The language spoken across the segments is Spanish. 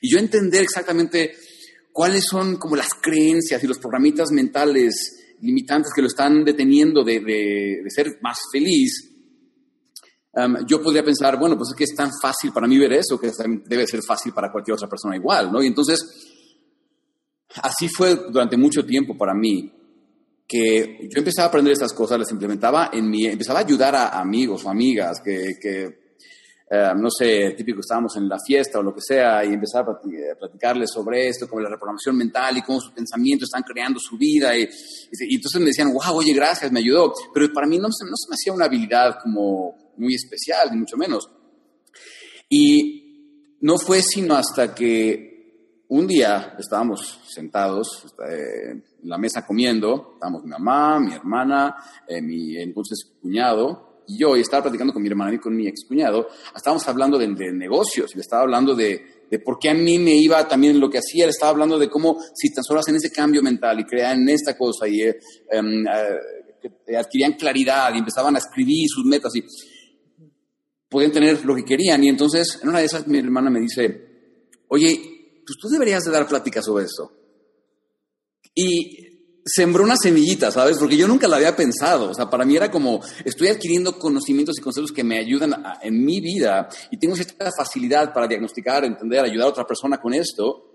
Y yo entender exactamente cuáles son como las creencias y los programitas mentales limitantes que lo están deteniendo de, de, ser más feliz, um, yo podría pensar, bueno, pues es que es tan fácil para mí ver eso, que debe ser fácil para cualquier otra persona igual, ¿no? Y entonces, así fue durante mucho tiempo para mí, que yo empezaba a aprender estas cosas, las implementaba en mi, empezaba a ayudar a amigos o amigas que, que eh, no sé, típico, estábamos en la fiesta o lo que sea, y empezaba a platicarles sobre esto, como la reprogramación mental y cómo sus pensamientos están creando su vida. Y, entonces me decían, wow, oye, gracias, me ayudó. Pero para mí no, no se me hacía una habilidad como muy especial, ni mucho menos. Y no fue sino hasta que un día estábamos sentados eh, en la mesa comiendo, estábamos mi mamá, mi hermana, eh, mi entonces cuñado, y yo, y estaba platicando con mi hermana y con mi excuñado, estábamos hablando de, negocios, y le estaba hablando de, de, por qué a mí me iba también lo que hacía, le estaba hablando de cómo si tan solo hacen ese cambio mental y crean esta cosa y eh, em, eh, adquirían claridad y empezaban a escribir sus metas y podían tener lo que querían. Y entonces, en una de esas, mi hermana me dice, oye, pues tú deberías de dar pláticas sobre eso. Y sembró una semillita, ¿sabes? Porque yo nunca la había pensado. O sea, para mí era como, estoy adquiriendo conocimientos y conceptos que me ayudan en mi vida y tengo cierta facilidad para diagnosticar, entender, ayudar a otra persona con esto,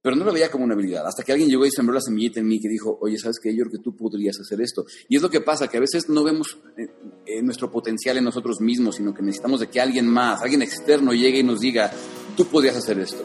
pero no lo veía como una habilidad. Hasta que alguien llegó y sembró la semillita en mí que dijo, oye, ¿sabes qué? Yo creo que tú podrías hacer esto. Y es lo que pasa, que a veces no vemos eh, eh, nuestro potencial en nosotros mismos, sino que necesitamos de que alguien más, alguien externo llegue y nos diga, tú podrías hacer esto.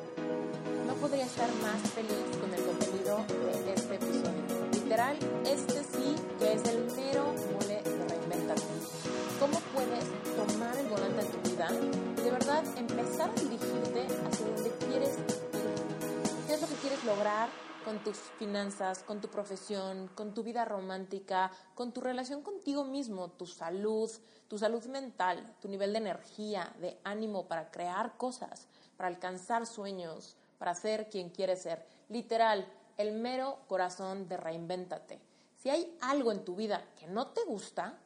Lograr con tus finanzas, con tu profesión, con tu vida romántica, con tu relación contigo mismo, tu salud, tu salud mental, tu nivel de energía, de ánimo para crear cosas, para alcanzar sueños, para ser quien quieres ser? Literal, el mero corazón de reinvéntate. Si hay algo en tu vida que no te gusta,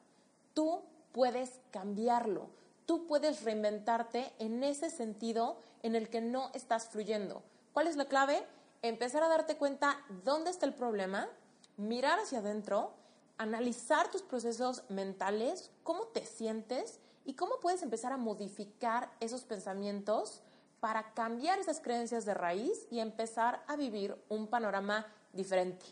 tú puedes cambiarlo. Tú puedes reinventarte en ese sentido en el que no estás fluyendo. ¿Cuál es la clave? Empezar a darte cuenta dónde está el problema, mirar hacia adentro, analizar tus procesos mentales, cómo te sientes y cómo puedes empezar a modificar esos pensamientos para cambiar esas creencias de raíz y empezar a vivir un panorama diferente.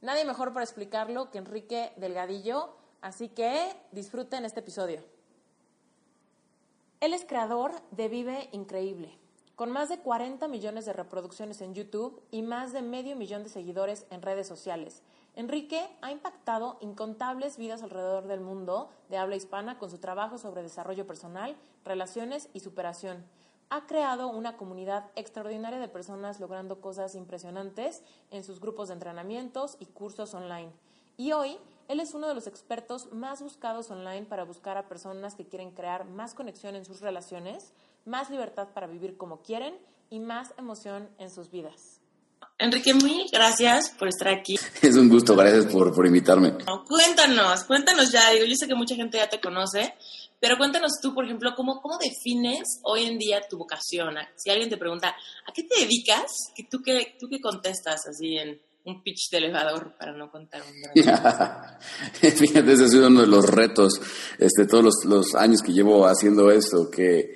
Nadie mejor para explicarlo que Enrique Delgadillo, Así que disfruten este episodio. Él es creador de Vive Increíble, con más de 40 millones de reproducciones en YouTube y más de medio millón de seguidores en redes sociales. Enrique ha impactado incontables vidas alrededor del mundo de habla hispana con su trabajo sobre desarrollo personal, relaciones y superación. Ha creado una comunidad extraordinaria de personas logrando cosas impresionantes en sus grupos de entrenamientos y cursos online. Y hoy él es uno de los expertos más buscados online para buscar a personas que quieren crear más conexión en sus relaciones, más libertad para vivir como quieren y más emoción en sus vidas. Enrique, muy gracias por estar aquí. Es un gusto, gracias por, por invitarme. cuéntanos, cuéntanos ya, digo, yo sé que mucha gente ya te conoce, pero cuéntanos tú, por ejemplo, cómo, cómo defines hoy en día tu vocación. Si alguien te pregunta, ¿a qué te dedicas? ¿Tú qué, tú qué contestas así en, un pitch de elevador para no contar un Fíjate, ese ha sido uno de los retos, este, todos los, los años que llevo haciendo esto, que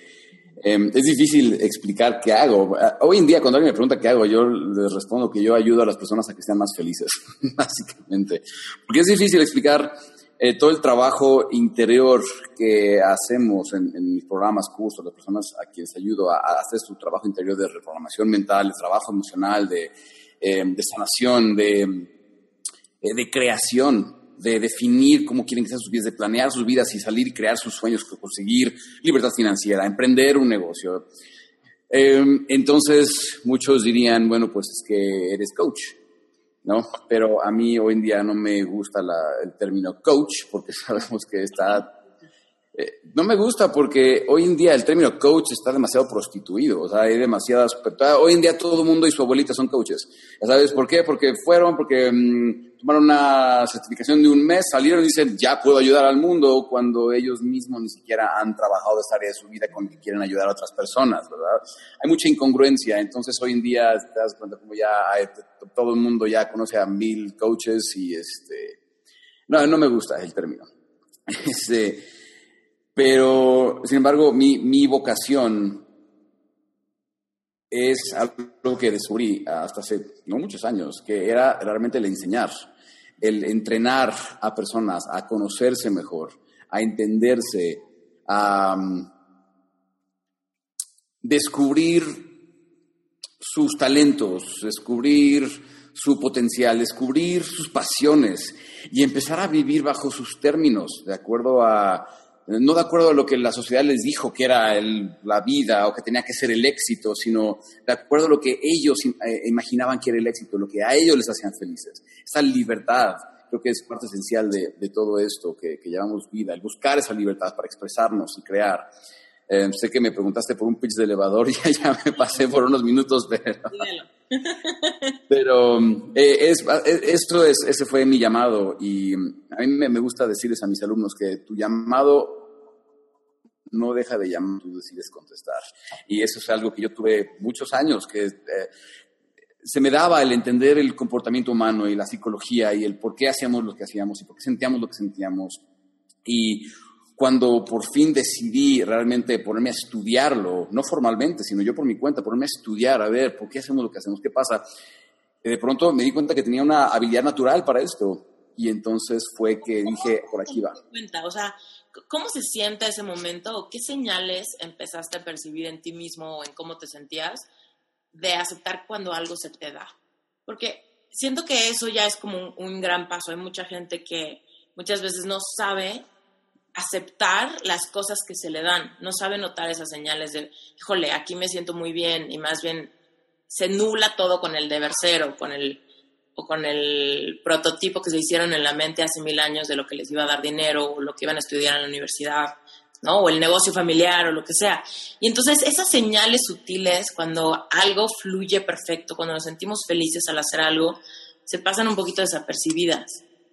em, es difícil explicar qué hago. Hoy en día, cuando alguien me pregunta qué hago, yo les respondo que yo ayudo a las personas a que sean más felices, básicamente. Porque es difícil explicar eh, todo el trabajo interior que hacemos en, mis programas, cursos, las personas a quienes ayudo a, hacer su trabajo interior de reprogramación mental, de trabajo emocional, de, eh, de sanación, de, eh, de creación, de definir cómo quieren que sean sus vidas, de planear sus vidas y salir y crear sus sueños, conseguir libertad financiera, emprender un negocio. entonces, muchos dirían, bueno, pues es que eres coach. ¿no? Pero a mí hoy en día no me gusta el término coach porque sabemos que está... Eh, no me gusta porque hoy en día el término coach está demasiado prostituido, o sea, hay demasiadas... Hoy en día todo el mundo y su abuelita son coaches. ¿Ya sabes por qué? Porque fueron, porque mm, tomaron una certificación de un mes, salieron y dicen, ya puedo ayudar al mundo, cuando ellos mismos ni siquiera han trabajado esa área de su vida con que quieren ayudar a otras personas, ¿verdad? Hay mucha incongruencia, entonces hoy en día te das como ya todo el mundo ya conoce a mil coaches y este... No, no me gusta el término. Este, pero, sin embargo, mi, mi vocación es algo que descubrí hasta hace no muchos años, que era realmente el enseñar el entrenar a personas a conocerse mejor, a entenderse, a mm, descubrir sus talentos, descubrir su potencial, descubrir sus pasiones y empezar a vivir bajo sus términos, de acuerdo a no de acuerdo a lo que la sociedad les dijo que era la vida o que tenía que ser el éxito, sino de acuerdo a lo que ellos eh, imaginaban que era el éxito, lo que a ellos les hacían felices. Esa libertad creo que es parte esencial de, todo esto que, llamamos vida, el buscar esa libertad para expresarnos y crear. Eh, sé que me preguntaste por un pitch de elevador y ya me pasé por unos minutos, pero, pero eh, es, esto es, ese fue mi llamado y a mí me, gusta decirles a mis alumnos que tu llamado no deja de llamar, tú decides contestar. Y eso es algo que yo tuve muchos años, que eh, se me daba el entender el comportamiento humano y la psicología y el por qué hacíamos lo que hacíamos y por qué sentíamos lo que sentíamos. Y cuando por fin decidí realmente ponerme a estudiarlo, no formalmente, sino yo por mi cuenta, ponerme a estudiar, a ver por qué hacemos lo que hacemos, qué pasa, eh, de pronto me di cuenta que tenía una habilidad natural para esto. Y entonces fue que dije, por aquí va. Cuenta? O sea, ¿cómo se siente ese momento o qué señales empezaste a percibir en ti mismo o en cómo te sentías de aceptar cuando algo se te da? Porque siento que eso ya es como un, un gran paso. Hay mucha gente que muchas veces no sabe aceptar las cosas que se le dan, no sabe notar esas señales de, híjole, aquí me siento muy bien y más bien se nula todo con el deber ser o con el, o con el prototipo que se hicieron en la mente hace mil años de lo que les iba a dar dinero o lo que iban a estudiar en la universidad, ¿no? O el negocio familiar o lo que sea. Y entonces esas señales sutiles, cuando algo fluye perfecto, cuando nos sentimos felices al hacer algo, se pasan un poquito desapercibidas.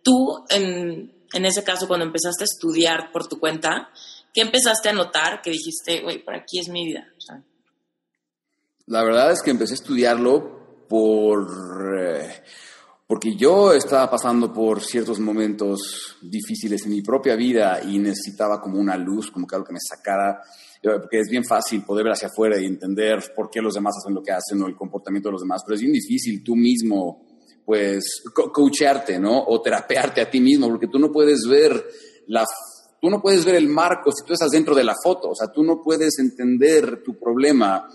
Tú, en en ese caso, cuando empezaste a estudiar por tu cuenta, ¿qué empezaste a notar que dijiste, güey, por aquí es mi vida? La verdad es que empecé a estudiarlo por... Eh, porque yo estaba pasando por ciertos momentos difíciles en mi propia vida y necesitaba como una luz, como que algo que me sacara, eh, porque es bien fácil poder ver hacia afuera y entender por qué los demás hacen lo que hacen o el comportamiento de los demás, pero es bien difícil tú mismo pues, coachearte, ¿no? O terapearte a ti mismo, porque tú no puedes ver la tú no puedes ver el marco si tú estás dentro de la foto, o sea, tú no puedes entender tu problema.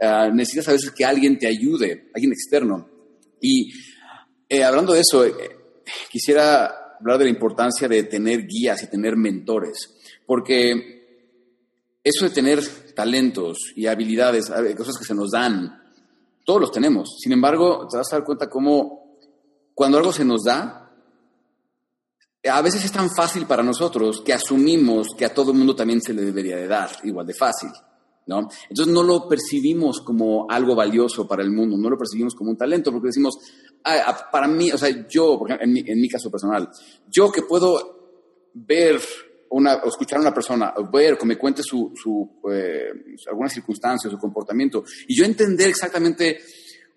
Ah, necesitas a veces que alguien te ayude, alguien externo. Y eh, hablando de eso, eh, quisiera hablar de la importancia de tener guías y tener mentores, porque eso de tener talentos y habilidades, cosas que se nos dan, todos los tenemos. Sin embargo, te vas a dar cuenta cómo cuando algo se nos da, a veces es tan fácil para nosotros que asumimos que a todo el mundo también se le debería de dar, igual de fácil. ¿no? Entonces no lo percibimos como algo valioso para el mundo, no lo percibimos como un talento, porque decimos, ah, para mí, o sea, yo, en mi, en mi caso personal, yo que puedo ver una, o escuchar a una persona, ver, que me cuente su, su eh, alguna circunstancia, su comportamiento, y yo entender exactamente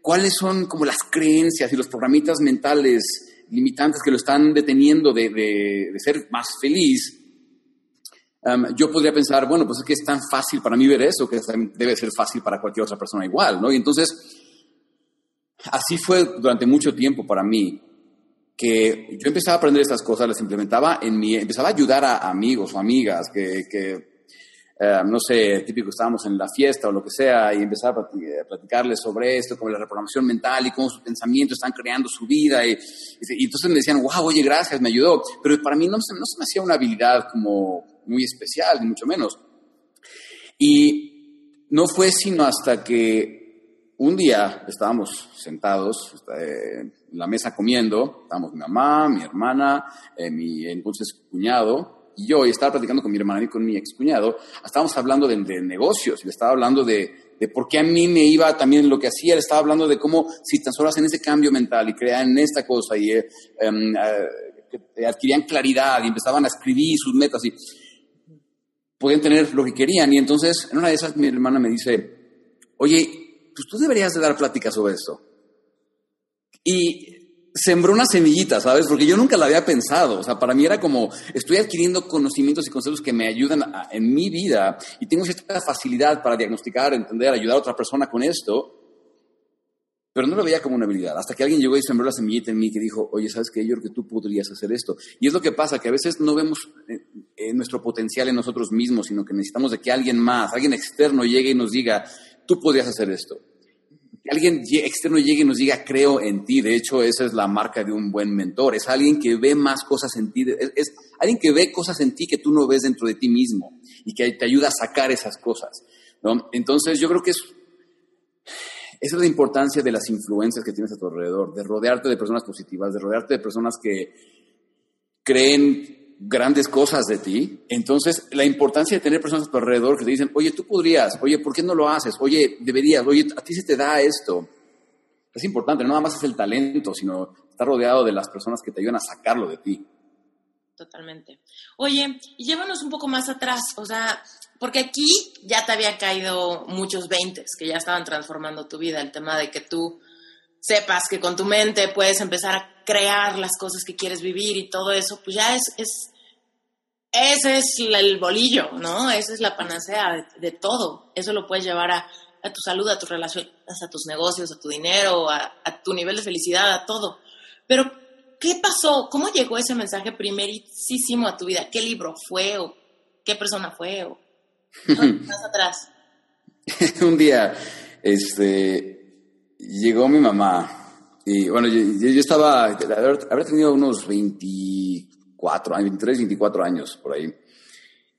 cuáles son como las creencias y los programitas mentales limitantes que lo están deteniendo de, ser más feliz, yo podría pensar, bueno, pues es que es tan fácil para mí ver eso, que debe ser fácil para cualquier otra persona igual, ¿no? Y entonces, así fue durante mucho tiempo para mí. que yo empezaba a aprender estas cosas, las implementaba en mi, empezaba a ayudar a amigos o amigas que, que eh, no sé, típico, estábamos en la fiesta o lo que sea, y empezaba a platicarles sobre esto, como la reprogramación mental y cómo sus pensamientos están creando su vida. Y, entonces me decían, wow, oye, gracias, me ayudó. Pero para mí no, no se me hacía una habilidad como muy especial, ni mucho menos. Y no fue sino hasta que un día estábamos sentados eh, en la mesa comiendo, estábamos mi mamá, mi hermana, eh, mi entonces cuñado, y yo, y estaba platicando con mi hermana y con mi excuñado, estábamos hablando de, negocios, y le estaba hablando de, de, por qué a mí me iba también lo que hacía, le estaba hablando de cómo si tan solo hacen ese cambio mental y crean esta cosa y eh, em, eh, adquirían claridad y empezaban a escribir sus metas y podían tener lo que querían. Y entonces, en una de esas, mi hermana me dice, oye, pues tú deberías de dar pláticas sobre esto. Y sembró una semillita, ¿sabes? Porque yo nunca la había pensado. O sea, para mí era como, estoy adquiriendo conocimientos y conceptos que me ayudan en mi vida y tengo cierta facilidad para diagnosticar, entender, ayudar a otra persona con esto. Pero no lo veía como una habilidad. Hasta que alguien llegó y sembró la semillita en mí que dijo, oye, ¿sabes qué? Yo creo que tú podrías hacer esto. Y es lo que pasa, que a veces no vemos eh, nuestro potencial en nosotros mismos, sino que necesitamos de que alguien más, alguien externo llegue y nos diga, tú podrías hacer esto que alguien externo llegue y nos diga, creo en ti. De hecho, esa es la marca de un buen mentor. Es alguien que ve más cosas en ti. Es, alguien que ve cosas en ti que tú no ves dentro de ti mismo y que te ayuda a sacar esas cosas. Entonces, yo creo que es, esa es la importancia de las influencias que tienes a tu alrededor, de rodearte de personas positivas, de rodearte de personas que creen grandes cosas de ti. Entonces, la importancia de tener personas a tu alrededor que te dicen, oye, tú podrías, oye, ¿por qué no lo haces? Oye, deberías, oye, a ti se te da esto. Es importante, no nada más es el talento, sino estar rodeado de las personas que te ayudan a sacarlo de ti. Totalmente. Oye, llévanos un poco más atrás, o sea, porque aquí ya te había caído muchos veintes que ya estaban transformando tu vida, el tema de que tú sepas que con tu mente puedes empezar a crear las cosas que quieres vivir y todo eso, pues ya es, es ese es el bolillo, ¿no? Esa es la panacea de, todo. Eso lo puedes llevar a, tu salud, a tus relaciones, a tus negocios, a tu dinero, a, tu nivel de felicidad, a todo. Pero, ¿qué pasó? ¿Cómo llegó ese mensaje primerísimo a tu vida? ¿Qué libro fue o qué persona fue o más atrás? Un día, este, llegó mi mamá y bueno, yo, estaba, habría tenido unos 24, 23, 24 años por ahí.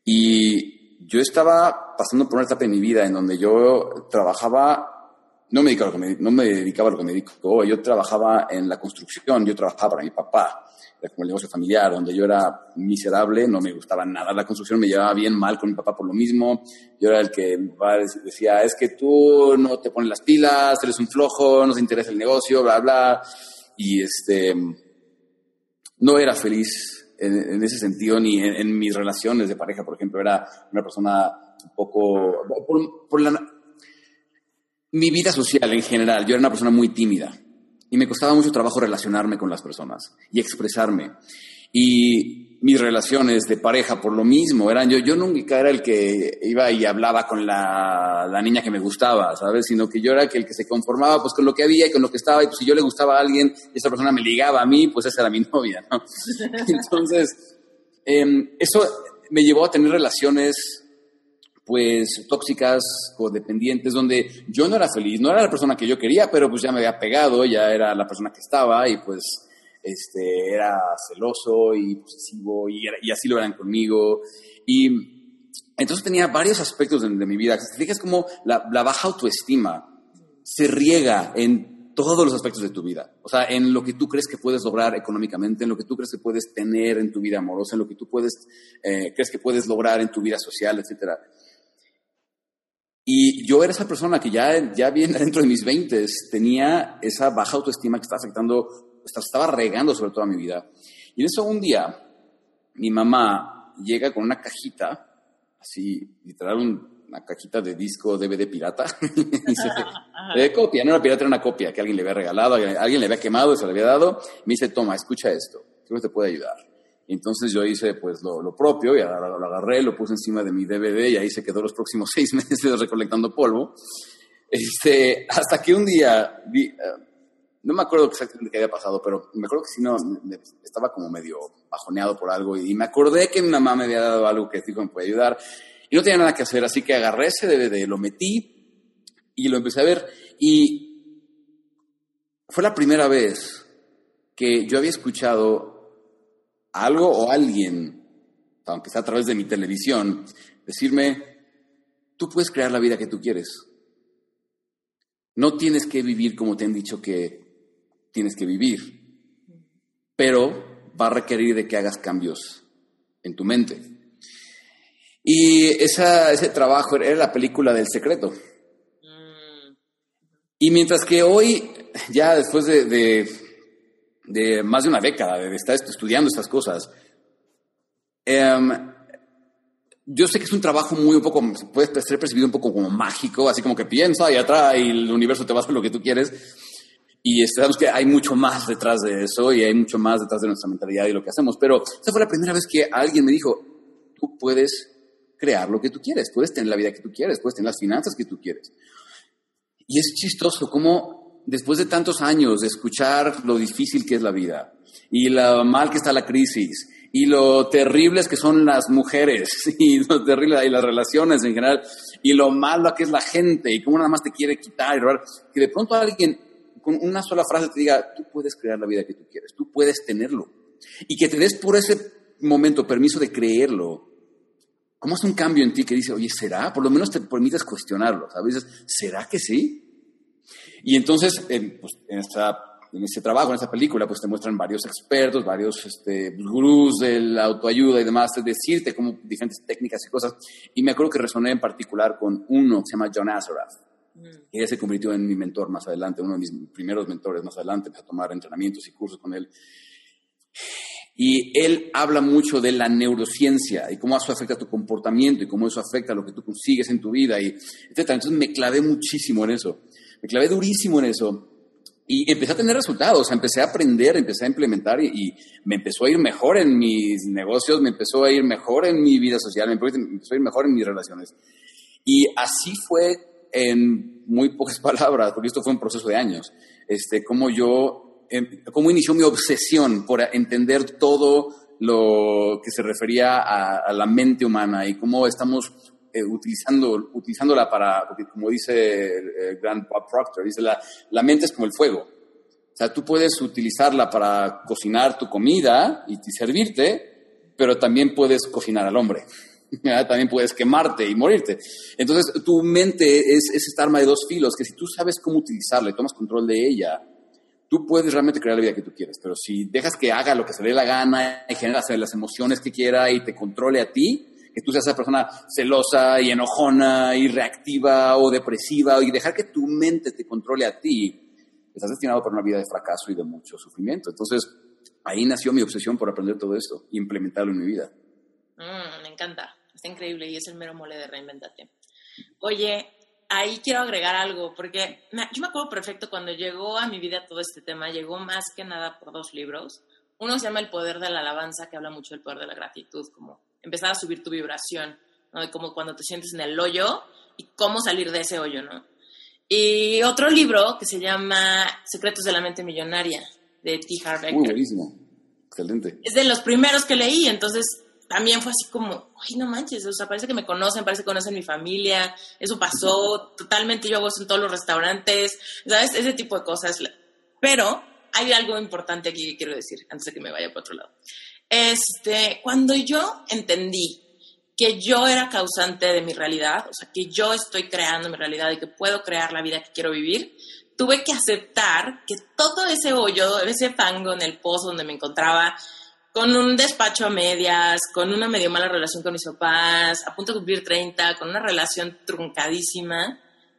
Y yo estaba pasando por una etapa de mi vida en donde yo trabajaba, no me dedicaba a lo que me, no me dedicaba a lo que me dedico, yo trabajaba en la construcción, yo trabajaba para mi papá como el negocio familiar, donde yo era miserable, no me gustaba nada la construcción, me llevaba bien mal con mi papá por lo mismo. Yo era el que decía, es que tú no te pones las pilas, eres un flojo, no te interesa el negocio, bla, bla. Y este, no era feliz en, ese sentido, ni en, mis relaciones de pareja, por ejemplo, era una persona un poco, por, por la, mi vida social en general, yo era una persona muy tímida y me costaba mucho trabajo relacionarme con las personas y expresarme. Y mis relaciones de pareja, por lo mismo, eran yo, yo nunca era el que iba y hablaba con la, la niña que me gustaba, ¿sabes? Sino que yo era el que se conformaba pues con lo que había y con lo que estaba, y pues si yo le gustaba a alguien y esa persona me ligaba a mí, pues esa era mi novia, ¿no? Entonces, em, eso me llevó a tener relaciones pues tóxicas, codependientes, donde yo no era feliz, no era la persona que yo quería, pero pues ya me había pegado, ya era la persona que estaba y pues este, era celoso y posesivo y, y así lo eran conmigo. Y entonces tenía varios aspectos de, mi vida. Si te fijas como la, la baja autoestima se riega en todos los aspectos de tu vida. O sea, en lo que tú crees que puedes lograr económicamente, en lo que tú crees que puedes tener en tu vida amorosa, en lo que tú puedes, eh, crees que puedes lograr en tu vida social, etcétera. Y yo era esa persona que ya, ya bien dentro de mis 20 tenía esa baja autoestima que estaba afectando, estaba regando sobre toda mi vida. Y en eso un día, mi mamá llega con una cajita, así, literal, una cajita de disco DVD pirata. de copia, no era pirata, era una copia que alguien le había regalado, alguien le había quemado y se le había dado. Me dice, toma, escucha esto, creo que te puede ayudar. Entonces yo hice pues lo, propio y lo, agarré, lo puse encima de mi DVD y ahí se quedó los próximos seis meses recolectando polvo. Este, hasta que un día vi, eh, no me acuerdo exactamente qué había pasado, pero me acuerdo que si no, estaba como medio bajoneado por algo y me acordé que mi mamá me había dado algo que dijo me puede ayudar y no tenía nada que hacer, así que agarré ese DVD, lo metí y lo empecé a ver y fue la primera vez que yo había escuchado algo o alguien, aunque sea a través de mi televisión, decirme, tú puedes crear la vida que tú quieres. No tienes que vivir como te han dicho que tienes que vivir, pero va a requerir de que hagas cambios en tu mente. Y ese trabajo era la película del secreto. Y mientras que hoy, ya después de, de, más de una década de estar estudiando estas cosas, em, yo sé que es un trabajo muy un poco, puede ser percibido un poco como mágico, así como que piensa y atrás y el universo te va a lo que tú quieres. Y sabemos que hay mucho más detrás de eso y hay mucho más detrás de nuestra mentalidad y lo que hacemos. Pero esa fue la primera vez que alguien me dijo, tú puedes crear lo que tú quieres, puedes tener la vida que tú quieres, puedes tener las finanzas que tú quieres. Y es chistoso cómo después de tantos años de escuchar lo difícil que es la vida y lo mal que está la crisis y lo terribles que son las mujeres y lo terrible y las relaciones en general y lo malo que es la gente y cómo nada más te quiere quitar y robar, que de pronto alguien con una sola frase te diga, tú puedes crear la vida que tú quieres, tú puedes tenerlo y que te des por ese momento permiso de creerlo. ¿Cómo hace un cambio en ti que dice, oye, ¿será? Por lo menos te permites cuestionarlo, ¿sabes? ¿Será que sí? Y entonces, pues, en esta en ese trabajo, en esa película, pues te muestran varios expertos, varios este, gurús de la autoayuda y demás, de decirte como diferentes técnicas y cosas. Y me acuerdo que resoné en particular con uno que se llama John Azarath. Mm. Y él se convirtió en mi mentor más adelante, uno de mis primeros mentores más adelante, empecé a tomar entrenamientos y cursos con él. Y él habla mucho de la neurociencia y cómo eso afecta tu comportamiento y cómo eso afecta lo que tú consigues en tu vida y etc. Entonces me clavé muchísimo en eso. Me clavé durísimo en eso. Y empecé a tener resultados, empecé a aprender, empecé a implementar y, me empezó a ir mejor en mis negocios, me empezó a ir mejor en mi vida social, me empezó a ir mejor en mis relaciones. Y así fue en muy pocas palabras, porque esto fue un proceso de años, este, cómo yo, em, cómo inició mi obsesión por entender todo lo que se refería a, la mente humana y cómo estamos eh, utilizando, utilizándola para, como dice eh, gran Bob Proctor, dice la, la mente es como el fuego. O sea, tú puedes utilizarla para cocinar tu comida y, servirte, pero también puedes cocinar al hombre. también puedes quemarte y morirte. Entonces, tu mente es, es esta arma de dos filos que si tú sabes cómo utilizarla y tomas control de ella, tú puedes realmente crear la vida que tú quieres. Pero si dejas que haga lo que se le dé la gana y genera las emociones que quiera y te controle a ti, que tú seas esa persona celosa y enojona y reactiva o depresiva y dejar que tu mente te controle a ti, estás destinado para una vida de fracaso y de mucho sufrimiento. Entonces, ahí nació mi obsesión por aprender todo esto e implementarlo en mi vida. Mm, me encanta, está increíble y es el mero mole de reinventarte. Oye, ahí quiero agregar algo, porque yo me acuerdo perfecto cuando llegó a mi vida todo este tema, llegó más que nada por dos libros. Uno se llama El Poder de la Alabanza, que habla mucho del poder de la gratitud, como empezar a subir tu vibración, ¿no? De como cuando te sientes en el hoyo y cómo salir de ese hoyo, ¿no? Y otro libro que se llama Secretos de la Mente Millonaria, de T. Harv Muy buenísimo. Excelente. Es de los primeros que leí, entonces también fue así como, ay, no manches, o sea, parece que me conocen, parece que conocen mi familia, eso pasó, totalmente yo hago eso en todos los restaurantes, ¿sabes? Ese tipo de cosas. Pero hay algo importante aquí que quiero decir, antes de que me vaya por otro lado. Este, cuando yo entendí que yo era causante de mi realidad, o sea, que yo estoy creando mi realidad y que puedo crear la vida que quiero vivir, tuve que aceptar que todo ese hoyo, ese fango en el pozo donde me encontraba, con un despacho a medias, con una medio mala relación con mis papás, a punto de cumplir 30, con una relación truncadísima,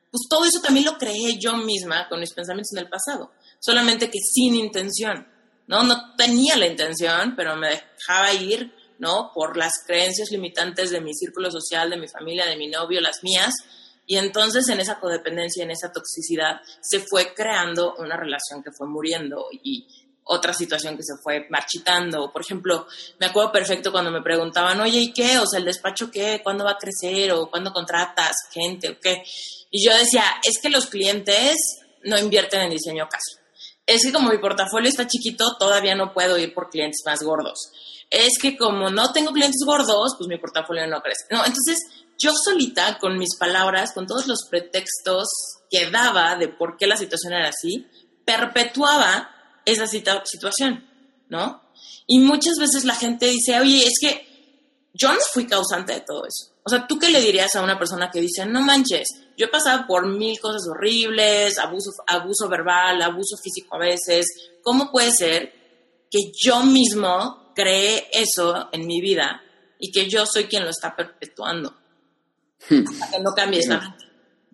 pues todo eso también lo creé yo misma con mis pensamientos en el pasado, solamente que sin intención. ¿No? No tenía la intención, pero me dejaba ir, ¿no? Por las creencias limitantes de mi círculo social, de mi familia, de mi novio, las mías. Y entonces en esa codependencia, en esa toxicidad, se fue creando una relación que fue muriendo y otra situación que se fue marchitando. Por ejemplo, me acuerdo perfecto cuando me preguntaban, oye, ¿y qué? O sea, ¿el despacho qué? ¿Cuándo va a crecer? ¿O cuándo contratas gente? ¿O qué? Y yo decía, es que los clientes no invierten en diseño caso es que como mi portafolio está chiquito, todavía no puedo ir por clientes más gordos. Es que como no tengo clientes gordos, pues mi portafolio no crece. No, entonces yo solita, con mis palabras, con todos los pretextos que daba de por qué la situación era así, perpetuaba esa situación, ¿no? Y muchas veces la gente dice, oye, es que yo no fui causante de todo eso. O sea, ¿tú qué le dirías a una persona que dice, no manches, yo he pasado por mil cosas horribles, abuso, abuso verbal, abuso físico a veces, ¿cómo puede ser que yo mismo cree eso en mi vida y que yo soy quien lo está perpetuando? Hmm. que no cambie esa mente.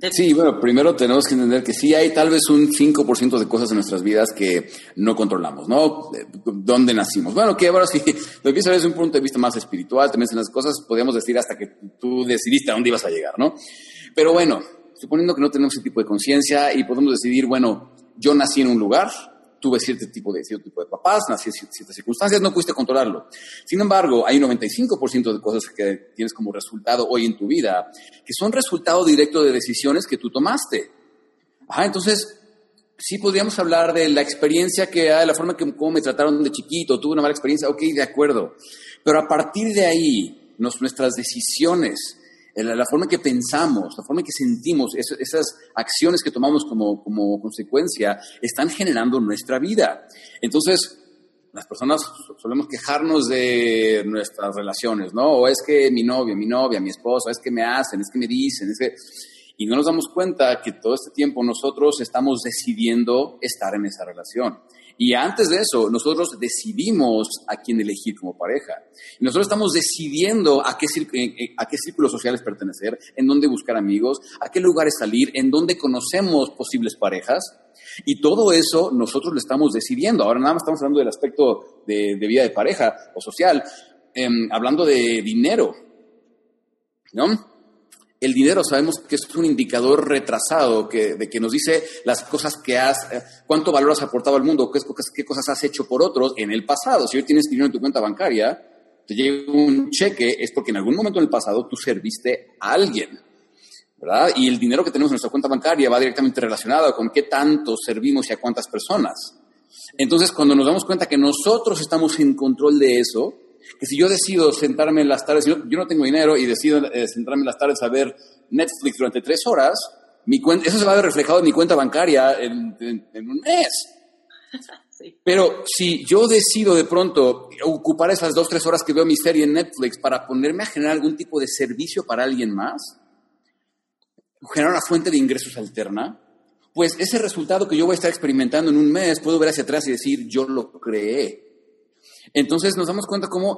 Sí, bueno, primero tenemos que entender que sí hay tal vez un 5% de cosas en nuestras vidas que no controlamos, ¿no? ¿Dónde nacimos? Bueno, que ahora sí, lo empiezas desde un punto de vista más espiritual, también en las cosas, podríamos decir hasta que tú decidiste a dónde ibas a llegar, ¿no? Pero bueno, suponiendo que no tenemos ese tipo de conciencia y podemos decidir, bueno, yo nací en un lugar, tuve cierto tipo de, cierto tipo de papás, nací en ciertas circunstancias, no pudiste controlarlo. Sin embargo, hay un 95% de cosas que tienes como resultado hoy en tu vida que son resultado directo de decisiones que tú tomaste. Ajá, entonces, sí podríamos hablar de la experiencia que hay, la forma que cómo me trataron de chiquito, tuve una mala experiencia, ok, de acuerdo. Pero a partir de ahí, nuestras decisiones, la forma en que pensamos, la forma en que sentimos, esas acciones que tomamos como, consecuencia, están generando nuestra vida. Entonces, las personas solemos quejarnos de nuestras relaciones, ¿no? O es que mi novio, mi novia, mi esposa, es que me hacen, es que me dicen, es que... Y no nos damos cuenta que todo este tiempo nosotros estamos decidiendo estar en esa relación. Y antes de eso, nosotros decidimos a quién elegir como pareja. Nosotros estamos decidiendo a qué, a qué círculos sociales pertenecer, en dónde buscar amigos, a qué lugares salir, en dónde conocemos posibles parejas. Y todo eso nosotros lo estamos decidiendo. Ahora nada más estamos hablando del aspecto de, vida de pareja o social, em, hablando de dinero. ¿No? El dinero sabemos que es un indicador retrasado que, de que nos dice las cosas que has, eh, cuánto valor has aportado al mundo, qué, qué cosas has hecho por otros en el pasado. Si hoy tienes dinero en tu cuenta bancaria, te llega un cheque, es porque en algún momento en el pasado tú serviste a alguien. ¿verdad? Y el dinero que tenemos en nuestra cuenta bancaria va directamente relacionado con qué tanto servimos y a cuántas personas. Entonces, cuando nos damos cuenta que nosotros estamos en control de eso, que si yo decido sentarme en las tardes, yo, yo no tengo dinero y decido eh, sentarme en las tardes a ver Netflix durante tres horas, mi eso se va a ver reflejado en mi cuenta bancaria en, un mes. Pero si yo decido de pronto ocupar esas dos, tres horas que veo mi serie en Netflix para ponerme a generar algún tipo de servicio para alguien más, generar una fuente de ingresos alterna, pues ese resultado que yo voy a estar experimentando en un mes, puedo ver hacia atrás y decir, yo lo creé. Entonces nos damos cuenta cómo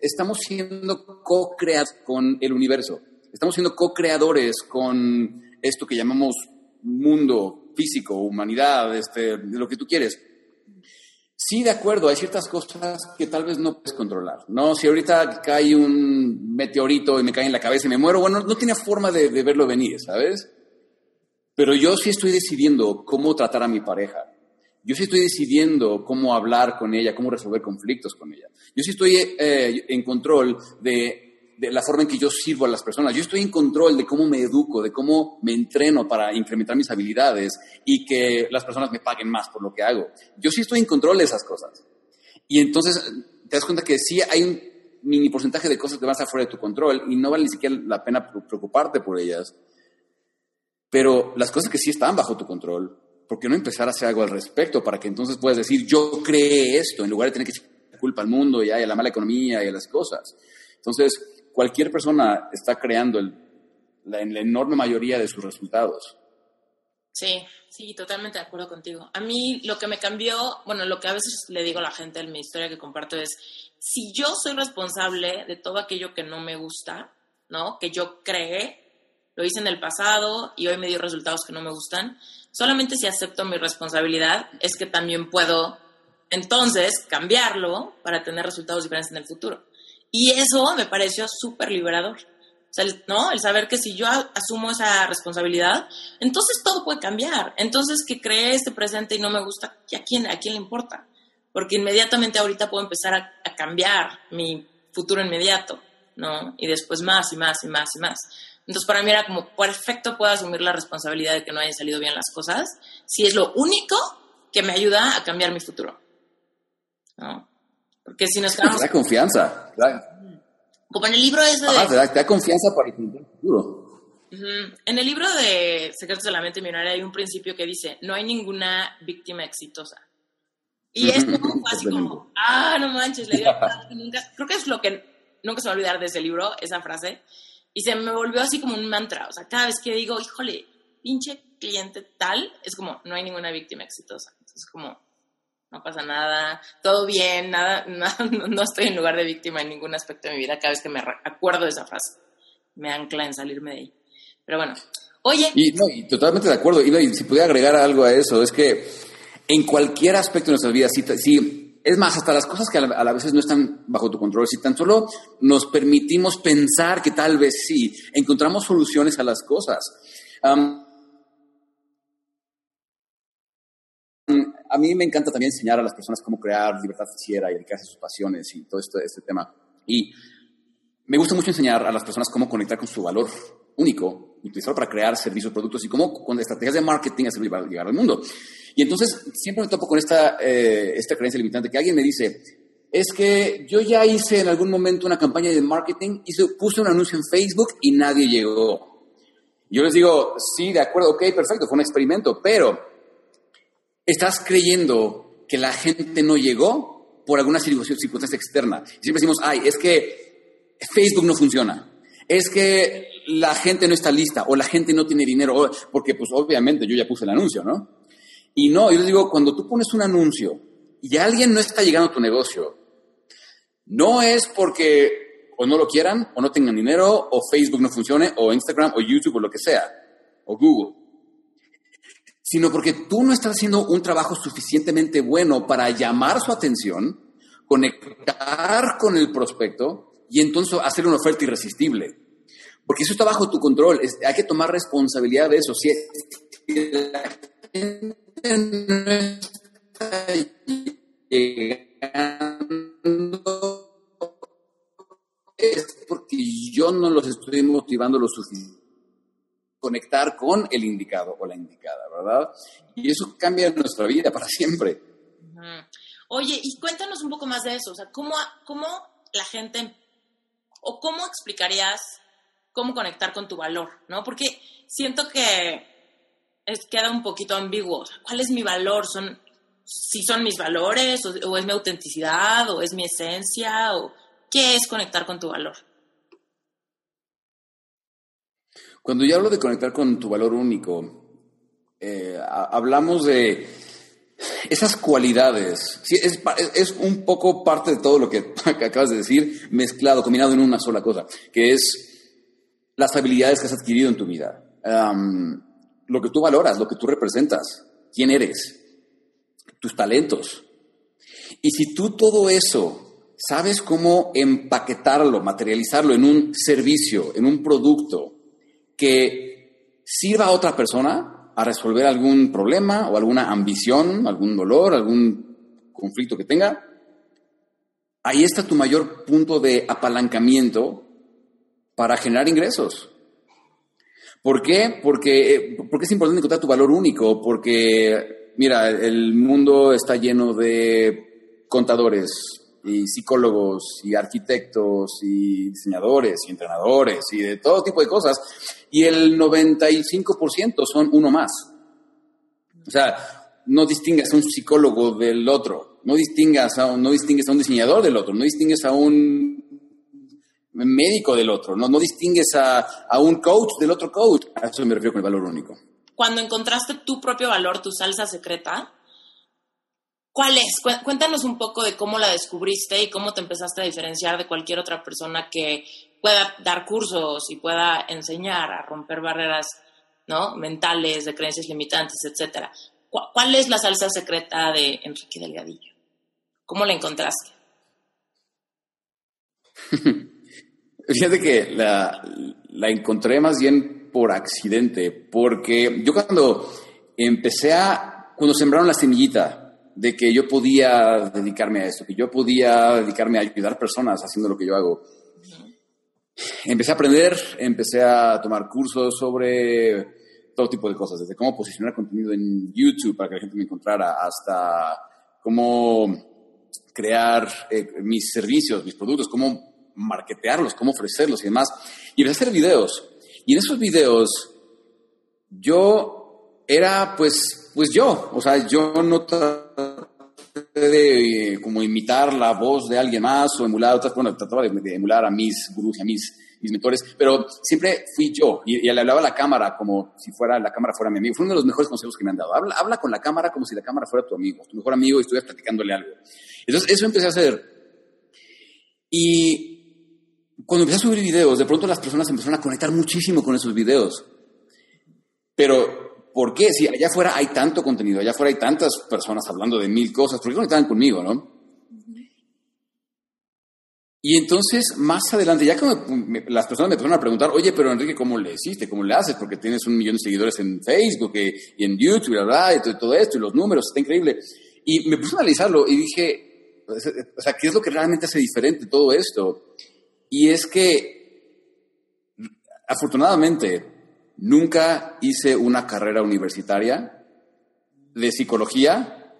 estamos siendo co-creados con el universo, estamos siendo co-creadores con esto que llamamos mundo físico, humanidad, este, lo que tú quieres. Sí, de acuerdo, hay ciertas cosas que tal vez no puedes controlar, ¿no? Si ahorita cae un meteorito y me cae en la cabeza y me muero, bueno, no tenía forma de verlo venir, ¿sabes? Pero yo sí estoy decidiendo cómo tratar a mi pareja. Yo sí estoy decidiendo cómo hablar con ella, cómo resolver conflictos con ella. Yo sí estoy eh, en control de, de, la forma en que yo sirvo a las personas. Yo estoy en control de cómo me educo, de cómo me entreno para incrementar mis habilidades y que las personas me paguen más por lo que hago. Yo sí estoy en control de esas cosas. Y entonces te das cuenta que sí hay un mini porcentaje de cosas que van a estar fuera de tu control y no vale ni siquiera la pena preocuparte por ellas. Pero las cosas que sí están bajo tu control, ¿por qué no empezar a hacer algo al respecto para que entonces puedas decir, yo creé esto, en lugar de tener que echar culpa al mundo y a la mala economía y a las cosas? Entonces, cualquier persona está creando la, en la enorme mayoría de sus resultados. Sí, sí, totalmente de acuerdo contigo. A mí lo que me cambió, bueno, lo que a veces le digo a la gente en mi historia que comparto es, si yo soy responsable de todo aquello que no me gusta, ¿no? Que yo creé, lo hice en el pasado y hoy me dio resultados que no me gustan, Solamente si acepto mi responsabilidad es que también puedo entonces cambiarlo para tener resultados diferentes en el futuro. Y eso me pareció súper liberador. O sea, ¿no? El saber que si yo asumo esa responsabilidad, entonces todo puede cambiar. Entonces, que creé este presente y no me gusta, ¿a quién, a quién le importa? Porque inmediatamente ahorita puedo empezar a, a cambiar mi futuro inmediato, ¿no? Y después más y más y más y más. Entonces para mí era como perfecto puedo asumir la responsabilidad de que no hayan salido bien las cosas. Si es lo único que me ayuda a cambiar mi futuro. ¿No? Porque si nos quedamos... Te da confianza. Como en el libro ese de... te, da, confianza para el futuro. En el libro de Secretos de la Mente Millonaria hay un principio que dice, no hay ninguna víctima exitosa. Y es como así como, ah, no manches, le creo que es lo que nunca se va a olvidar de ese libro, esa frase, y se me volvió así como un mantra, o sea, cada vez que digo, híjole, pinche cliente tal, es como, no hay ninguna víctima exitosa, entonces como, no pasa nada, todo bien, nada, no estoy en lugar de víctima en ningún aspecto de mi vida cada vez que me acuerdo de esa frase, me ancla en salirme de ahí. Pero bueno, oye. Y, no, y totalmente de acuerdo. Y, si pudiera agregar algo a eso, es que en cualquier aspecto de nuestras vidas, si, es más, hasta las cosas que a la, veces no están bajo tu control, si tan solo nos permitimos pensar que tal vez sí, encontramos soluciones a las cosas. a mí me encanta también enseñar a las personas cómo crear libertad financiera y dedicarse a sus pasiones y todo este, este tema. Y me gusta mucho enseñar a las personas cómo conectar con su valor único, utilizarlo para crear servicios, productos y cómo con estrategias de marketing hacerlo llegar al mundo. Y entonces siempre me topo con esta, eh, esta creencia limitante que alguien me dice, es que yo ya hice en algún momento una campaña de marketing, hice, puse un anuncio en Facebook y nadie llegó. Yo les digo, sí, de acuerdo, ok, perfecto, fue un experimento, pero estás creyendo que la gente no llegó por alguna circunstancia externa. siempre decimos, ay, es que Facebook no funciona es que la gente no está lista o la gente no tiene dinero, porque pues obviamente yo ya puse el anuncio, ¿no? Y no, yo les digo, cuando tú pones un anuncio y alguien no está llegando a tu negocio, no es porque o no lo quieran, o no tengan dinero, o Facebook no funcione, o Instagram, o YouTube, o lo que sea, o Google, sino porque tú no estás haciendo un trabajo suficientemente bueno para llamar su atención, conectar con el prospecto y entonces hacer una oferta irresistible. Porque eso está bajo tu control. hay que tomar responsabilidad de eso. Si la gente no está llegando, es porque yo no los estoy motivando lo suficiente conectar con el indicado o la indicada, ¿verdad? Y eso cambia nuestra vida para siempre. Oye, y cuéntanos un poco más de eso, o sea, ¿cómo, cómo la gente ¿O cómo explicarías cómo conectar con tu valor? ¿no? Porque siento que es, queda un poquito ambiguo. ¿Cuál es mi valor? ¿Son, si son mis valores o, es mi autenticidad o es mi esencia o qué es conectar con tu valor? Cuando yo hablo de conectar con tu valor único, eh, hablamos de esas cualidades, es, un poco parte de todo lo que, acabas de decir, mezclado, combinado en una sola cosa, que es las habilidades que has adquirido en tu vida, lo que tú valoras, lo que tú representas, quién eres, tus talentos. Y si tú todo eso sabes cómo empaquetarlo, materializarlo en un servicio, en un producto que sirva a otra persona, a resolver algún problema o alguna ambición, algún dolor, algún conflicto que tenga, ahí está tu mayor punto de apalancamiento para generar ingresos. ¿Por qué? Porque, porque es importante encontrar tu valor único, porque, mira, el mundo está lleno de contadores, y psicólogos y arquitectos y diseñadores y entrenadores y de todo tipo de cosas y el 95% son uno más. O sea, no distingues a un psicólogo del otro, no distingues a no distingues a un diseñador del otro, no distingues a un médico del otro, no, no distingues a, a un coach del otro coach. A eso me refiero con el valor único. Cuando encontraste tu propio valor, tu salsa secreta, ¿Cuál es? Cuéntanos un poco de cómo la descubriste y cómo te empezaste a diferenciar de cualquier otra persona que pueda dar cursos y pueda enseñar a romper barreras ¿no? mentales, de creencias limitantes, etcétera. ¿Cuál es la salsa secreta de Enrique Delgadillo? ¿Cómo la encontraste? Fíjate que la, la encontré más bien por accidente, porque yo cuando empecé a, cuando sembraron la semillita de que yo podía dedicarme a esto, que yo podía dedicarme a ayudar personas haciendo lo que yo hago. Empecé a aprender, empecé a tomar cursos sobre todo tipo de cosas, desde cómo posicionar contenido en YouTube para que la gente me encontrara, hasta cómo crear eh, mis servicios, mis productos, cómo marketearlos, cómo ofrecerlos y demás. Y empecé a hacer videos. Y en esos videos yo era pues, pues yo, o sea, yo no de como imitar la voz de alguien más o emular otras, bueno, trataba de, emular a mis gurús y a mis, mis mentores, pero siempre fui yo y, le hablaba a la cámara como si fuera la cámara fuera mi amigo. Fue uno de los mejores consejos que me han dado. Habla, habla con la cámara como si la cámara fuera tu amigo, tu mejor amigo y estuvieras platicándole algo. Entonces, eso empecé a hacer. Y cuando empecé a subir videos, de pronto las personas empezaron a conectar muchísimo con esos videos. Pero ¿Por qué? Si allá afuera hay tanto contenido, allá afuera hay tantas personas hablando de mil cosas, ¿por qué conectaban conmigo, no? Y entonces, más adelante, ya que las personas me empezaron a preguntar, oye, pero Enrique, ¿cómo le hiciste? ¿Cómo le haces? Porque tienes un millón de seguidores en Facebook y, en YouTube, ¿verdad? Y todo, esto, y los números, está increíble. Y me puse a analizarlo y dije, o sea, ¿qué es lo que realmente hace diferente todo esto? Y es que, afortunadamente, Nunca hice una carrera universitaria de psicología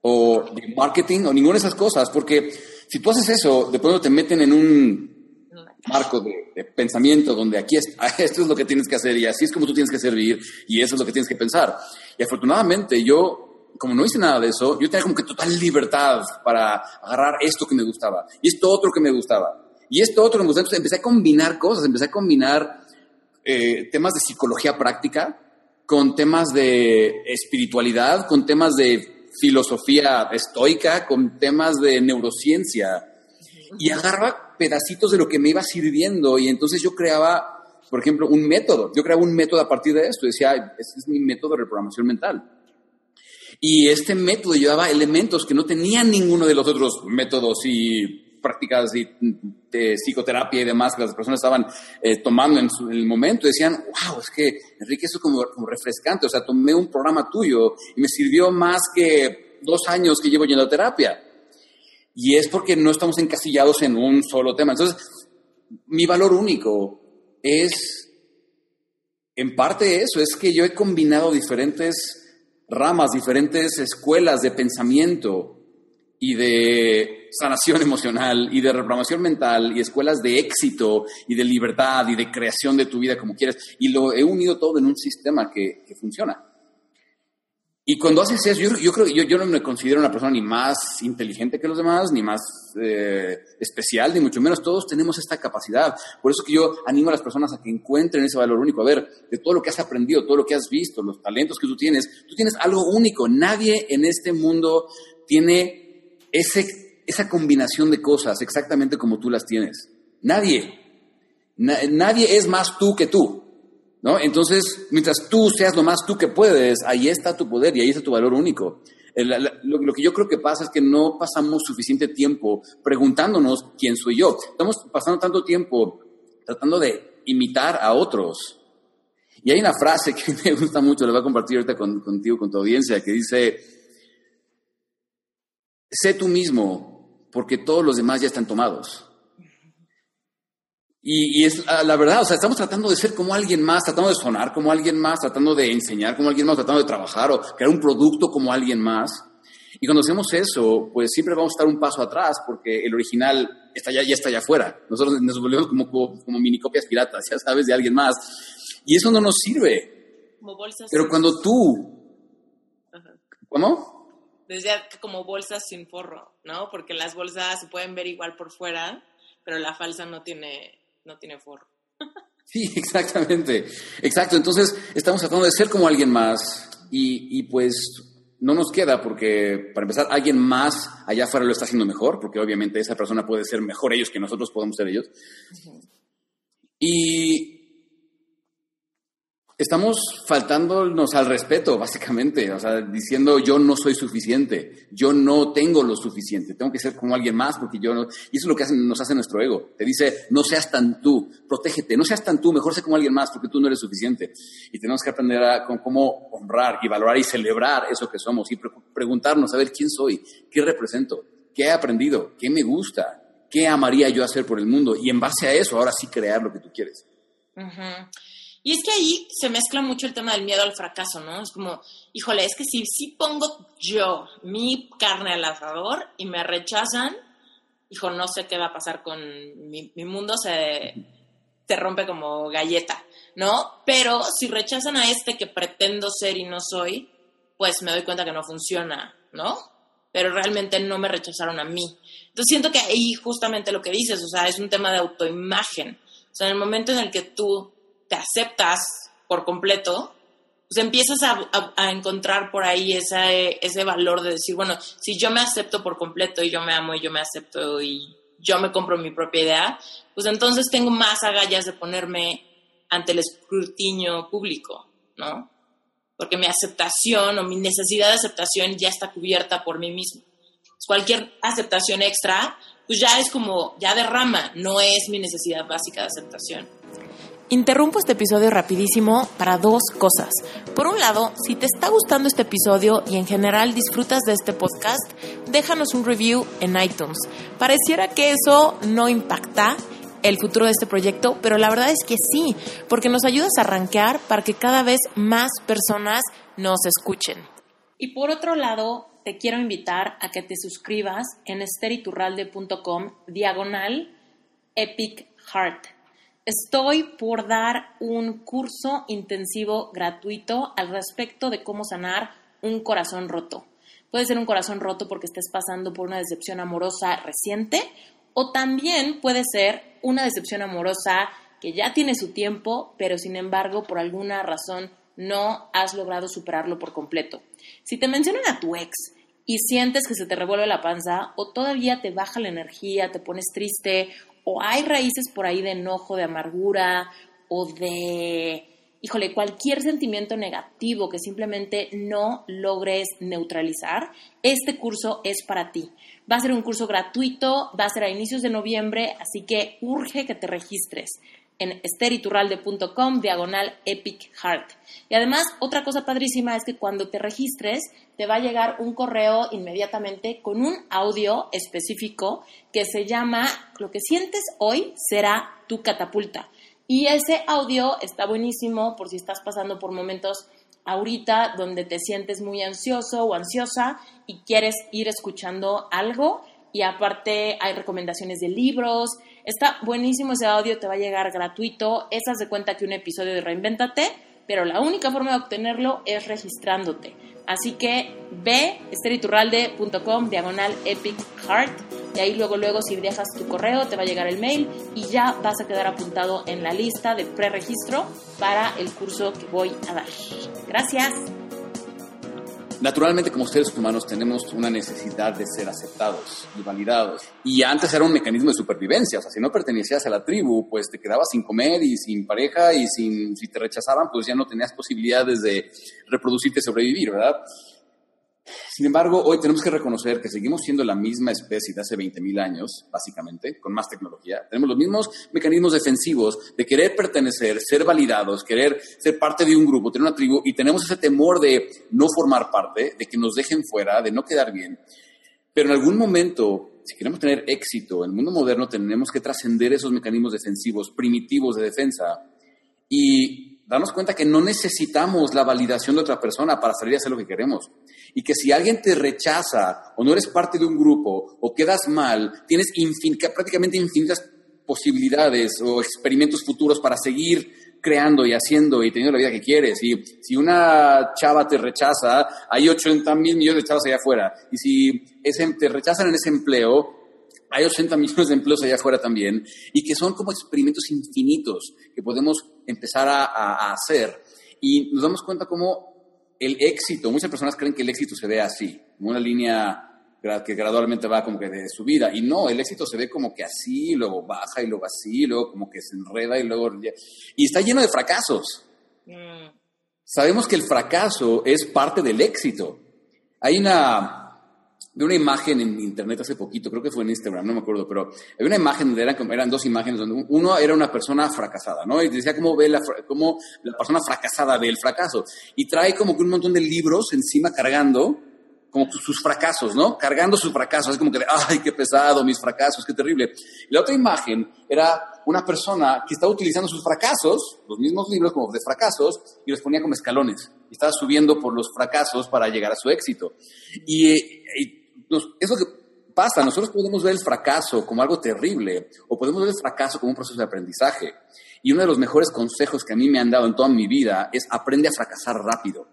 o de marketing o ninguna de esas cosas, porque si tú haces eso, de pronto te meten en un marco de, pensamiento donde aquí es, esto es lo que tienes que hacer y así es como tú tienes que servir y eso es lo que tienes que pensar. Y afortunadamente yo, como no hice nada de eso, yo tenía como que total libertad para agarrar esto que me gustaba y esto otro que me gustaba y esto otro me gustaba. Entonces empecé a combinar cosas, empecé a combinar eh, temas de psicología práctica, con temas de espiritualidad, con temas de filosofía estoica, con temas de neurociencia. Y agarraba pedacitos de lo que me iba sirviendo y entonces yo creaba, por ejemplo, un método. Yo creaba un método a partir de esto. Decía, este es mi método de reprogramación mental. Y este método llevaba elementos que no tenían ninguno de los otros métodos y prácticas de psicoterapia y demás que las personas estaban eh, tomando en, el momento, decían, wow, es que Enrique, eso es como, como refrescante, o sea, tomé un programa tuyo y me sirvió más que dos años que llevo yendo a terapia. Y es porque no estamos encasillados en un solo tema. Entonces, mi valor único es, en parte eso, es que yo he combinado diferentes ramas, diferentes escuelas de pensamiento y de sanación emocional y de reprogramación mental y escuelas de éxito y de libertad y de creación de tu vida como quieras. Y lo he unido todo en un sistema que, funciona. Y cuando haces eso, yo, yo creo yo, yo no me considero una persona ni más inteligente que los demás, ni más eh, especial, ni mucho menos. Todos tenemos esta capacidad. Por eso que yo animo a las personas a que encuentren ese valor único. A ver, de todo lo que has aprendido, todo lo que has visto, los talentos que tú tienes, tú tienes algo único. Nadie en este mundo tiene ese, esa combinación de cosas exactamente como tú las tienes. Nadie. nadie es más tú que tú. ¿no? Entonces, mientras tú seas lo más tú que puedes, ahí está tu poder y ahí está tu valor único. Lo, lo, que yo creo que pasa es que no pasamos suficiente tiempo preguntándonos quién soy yo. Estamos pasando tanto tiempo tratando de imitar a otros. Y hay una frase que me gusta mucho, la voy a compartir ahorita contigo, con tu audiencia, que dice, sé tú mismo, porque todos los demás ya están tomados. Y, es la verdad, o sea, estamos tratando de ser como alguien más, tratando de sonar como alguien más, tratando de enseñar como alguien más, tratando de trabajar o crear un producto como alguien más. Y cuando hacemos eso, pues siempre vamos a estar un paso atrás porque el original está ya, ya está allá afuera. Nosotros nos volvemos como, como, mini copias piratas, ya sabes, de alguien más. Y eso no nos sirve. Como bolsas. Pero cuando tú... ¿Cómo? Decía como bolsas sin forro, ¿no? Porque las bolsas se pueden ver igual por fuera, pero la falsa no tiene, no tiene forro. Sí, exactamente. Exacto. Entonces, estamos tratando de ser como alguien más y, y, pues no nos queda porque, para empezar, alguien más allá afuera lo está haciendo mejor, porque obviamente esa persona puede ser mejor ellos que nosotros podemos ser ellos. Y Estamos faltándonos al respeto, básicamente, o sea, diciendo yo no soy suficiente, yo no tengo lo suficiente, tengo que ser como alguien más porque yo no... Y eso es lo que nos hace nuestro ego. Te dice, no seas tan tú, protégete, no seas tan tú, mejor sé como alguien más porque tú no eres suficiente. Y tenemos que aprender a cómo honrar y valorar y celebrar eso que somos y preguntarnos, a ver, ¿quién soy? ¿Qué represento? ¿Qué he aprendido? ¿Qué me gusta? ¿Qué amaría yo hacer por el mundo? Y en base a eso, ahora sí crear lo que tú quieres. Y es que ahí se mezcla mucho el tema del miedo al fracaso, ¿no? Es como, híjole, es que si, si pongo yo mi carne al asador y me rechazan, hijo, no sé qué va a pasar con mi, mundo, se, se rompe como galleta, ¿no? Pero si rechazan a este que pretendo ser y no soy, pues me doy cuenta que no funciona, ¿no? Pero realmente no me rechazaron a mí. Entonces siento que ahí justamente lo que dices, o sea, es un tema de autoimagen. O sea, en el momento en el que tú te aceptas por completo, pues empiezas a, encontrar por ahí ese, ese valor de decir, bueno, si yo me acepto por completo y yo me amo y yo me acepto y yo me compro mi propia idea, pues entonces tengo más agallas de ponerme ante el escrutinio público, ¿no? Porque mi aceptación o mi necesidad de aceptación ya está cubierta por mí mismo. Cualquier aceptación extra, pues ya es como, ya derrama, no es mi necesidad básica de aceptación. Interrumpo este episodio rapidísimo para dos cosas. Por un lado, si te está gustando este episodio y en general disfrutas de este podcast, déjanos un review en iTunes. Pareciera que eso no impacta el futuro de este proyecto, pero la verdad es que sí, porque nos ayudas a arranquear para que cada vez más personas nos escuchen. Y por otro lado, te quiero invitar a que te suscribas en esteriturralde.com diagonal Epic Heart Estoy por dar un curso intensivo gratuito al respecto de cómo sanar un corazón roto. Puede ser un corazón roto porque estés pasando por una decepción amorosa reciente o también puede ser una decepción amorosa que ya tiene su tiempo, pero sin embargo por alguna razón no has logrado superarlo por completo. Si te mencionan a tu ex y sientes que se te revuelve la panza o todavía te baja la energía, te pones triste o hay raíces por ahí de enojo, de amargura o de, híjole, cualquier sentimiento negativo que simplemente no logres neutralizar, este curso es para ti. Va a ser un curso gratuito, va a ser a inicios de noviembre, así que urge que te registres en esteriturralde.com diagonal epic heart. Y además, otra cosa padrísima es que cuando te registres, te va a llegar un correo inmediatamente con un audio específico que se llama Lo que sientes hoy será tu catapulta. Y ese audio está buenísimo por si estás pasando por momentos ahorita donde te sientes muy ansioso o ansiosa y quieres ir escuchando algo. Y aparte hay recomendaciones de libros, Está buenísimo ese audio, te va a llegar gratuito. Esas de cuenta que un episodio de Reinventate, pero la única forma de obtenerlo es registrándote. Así que ve esteriturralde.com diagonal epic heart y ahí luego luego si dejas tu correo te va a llegar el mail y ya vas a quedar apuntado en la lista de preregistro para el curso que voy a dar. Gracias. Naturalmente, como seres humanos, tenemos una necesidad de ser aceptados y validados. Y antes era un mecanismo de supervivencia. O sea, si no pertenecías a la tribu, pues te quedabas sin comer y sin pareja y sin, si te rechazaban, pues ya no tenías posibilidades de reproducirte y sobrevivir, ¿verdad? Sin embargo, hoy tenemos que reconocer que seguimos siendo la misma especie de hace 20.000 años, básicamente, con más tecnología. Tenemos los mismos mecanismos defensivos de querer pertenecer, ser validados, querer ser parte de un grupo, tener una tribu, y tenemos ese temor de no formar parte, de que nos dejen fuera, de no quedar bien. Pero en algún momento, si queremos tener éxito en el mundo moderno, tenemos que trascender esos mecanismos defensivos primitivos de defensa y darnos cuenta que no necesitamos la validación de otra persona para salir a hacer lo que queremos. Y que si alguien te rechaza o no eres parte de un grupo o quedas mal, tienes prácticamente infinitas posibilidades o experimentos futuros para seguir creando y haciendo y teniendo la vida que quieres. Y si una chava te rechaza, hay 80 mil millones de chavas allá afuera. Y si te rechazan en ese empleo, hay 80 millones de empleos allá afuera también y que son como experimentos infinitos que podemos empezar a, hacer. Y nos damos cuenta cómo el éxito, muchas personas creen que el éxito se ve así, como una línea que gradualmente va como que de subida. Y no, el éxito se ve como que así, luego baja y luego así, luego como que se enreda y luego... Y está lleno de fracasos. Mm. Sabemos que el fracaso es parte del éxito. Hay una de una imagen en internet hace poquito, creo que fue en Instagram, no me acuerdo, pero había una imagen donde eran, eran dos imágenes, donde uno era una persona fracasada, ¿no? Y decía cómo, ve la, cómo la persona fracasada ve el fracaso. Y trae como que un montón de libros encima cargando, como sus fracasos, ¿no? Cargando sus fracasos, es como que, ay, qué pesado, mis fracasos, qué terrible. Y la otra imagen era una persona que estaba utilizando sus fracasos, los mismos libros como de fracasos, y los ponía como escalones. Y estaba subiendo por los fracasos para llegar a su éxito. Y, eso que pasa. Nosotros podemos ver el fracaso como algo terrible o podemos ver el fracaso como un proceso de aprendizaje. Y uno de los mejores consejos que a mí me han dado en toda mi vida es aprende a fracasar rápido.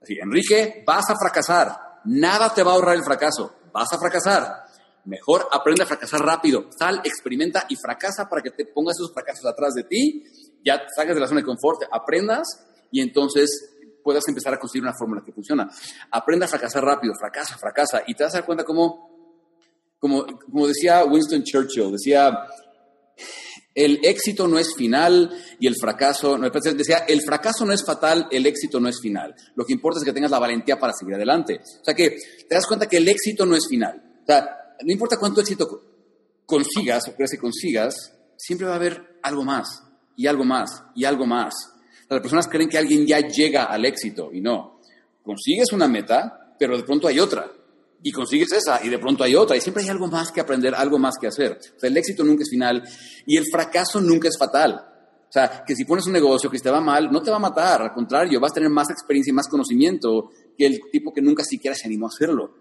Así, Enrique, vas a fracasar. Nada te va a ahorrar el fracaso. Vas a fracasar. Mejor aprende a fracasar rápido. Sal, experimenta y fracasa para que te pongas esos fracasos atrás de ti, ya salgas de la zona de confort, aprendas y entonces puedas empezar a construir una fórmula que funciona. Aprende a fracasar rápido, fracasa, fracasa y te vas a dar cuenta cómo, como, como decía Winston Churchill, decía, el éxito no es final y el fracaso, no, decía, el fracaso no es fatal, el éxito no es final. Lo que importa es que tengas la valentía para seguir adelante. O sea que te das cuenta que el éxito no es final. O sea, no importa cuánto éxito consigas o creas que consigas, siempre va a haber algo más y algo más y algo más. Las personas creen que alguien ya llega al éxito y no. Consigues una meta, pero de pronto hay otra. Y consigues esa y de pronto hay otra. Y siempre hay algo más que aprender, algo más que hacer. O sea, el éxito nunca es final y el fracaso nunca es fatal. O sea, que si pones un negocio que te va mal, no te va a matar. Al contrario, vas a tener más experiencia y más conocimiento que el tipo que nunca siquiera se animó a hacerlo.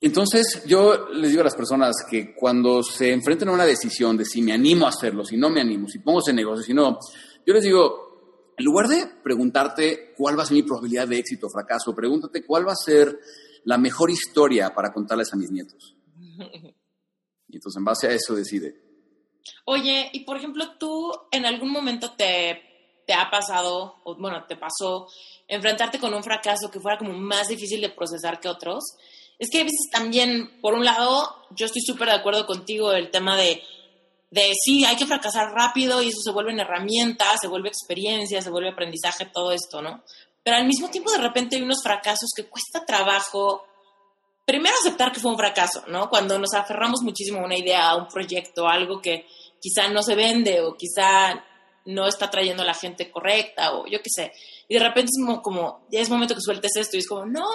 Entonces, yo les digo a las personas que cuando se enfrenten a una decisión de si me animo a hacerlo, si no me animo, si pongo ese negocio, si no, yo les digo, en lugar de preguntarte cuál va a ser mi probabilidad de éxito o fracaso, pregúntate cuál va a ser la mejor historia para contarles a mis nietos. Y entonces, en base a eso, decide. Oye, y por ejemplo, tú en algún momento te, te ha pasado, o bueno, te pasó, enfrentarte con un fracaso que fuera como más difícil de procesar que otros es que a veces también, por un lado, yo estoy súper de acuerdo contigo el tema de, de sí, hay que fracasar rápido y eso se vuelve en herramientas, se vuelve experiencia, se vuelve aprendizaje, todo esto, ¿no? Pero al mismo tiempo de repente hay unos fracasos que cuesta trabajo, primero aceptar que fue un fracaso, ¿no? Cuando nos aferramos muchísimo a una idea, a un proyecto, a algo que quizá no se vende o quizá no está trayendo a la gente correcta o yo qué sé. Y de repente es como, ya es momento que sueltes esto y es como, no,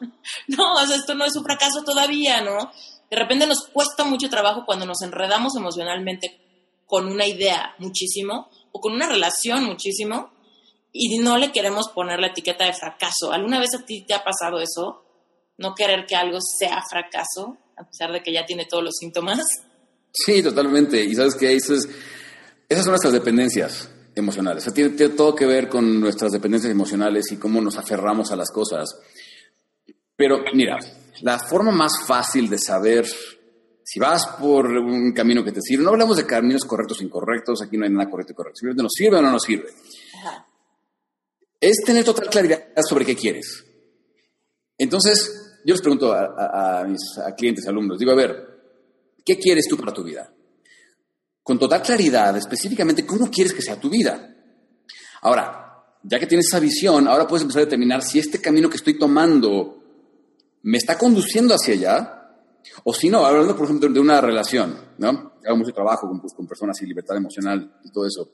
no, esto no es un fracaso todavía, ¿no? De repente nos cuesta mucho trabajo cuando nos enredamos emocionalmente con una idea muchísimo o con una relación muchísimo y no le queremos poner la etiqueta de fracaso. ¿Alguna vez a ti te ha pasado eso? No querer que algo sea fracaso, a pesar de que ya tiene todos los síntomas. Sí, totalmente. Y sabes que eso es esas son nuestras dependencias emocionales. tiene, todo que ver con nuestras dependencias emocionales y cómo nos aferramos a las cosas. Pero mira, la forma más fácil de saber si vas por un camino que te sirve, no hablamos de caminos correctos o incorrectos, aquí no hay nada correcto y correcto, simplemente nos sirve o no nos sirve. Es tener total claridad sobre qué quieres. Entonces, yo les pregunto a, a mis clientes, alumnos, digo, a ver, ¿qué quieres tú para tu vida? con total claridad específicamente cómo quieres que sea tu vida. Ahora, ya que tienes esa visión, ahora puedes empezar a determinar si este camino que estoy tomando me está conduciendo hacia allá, o si no, hablando, por ejemplo, de una relación, ¿no? Hago mucho trabajo con, pues, con personas y libertad emocional y todo eso.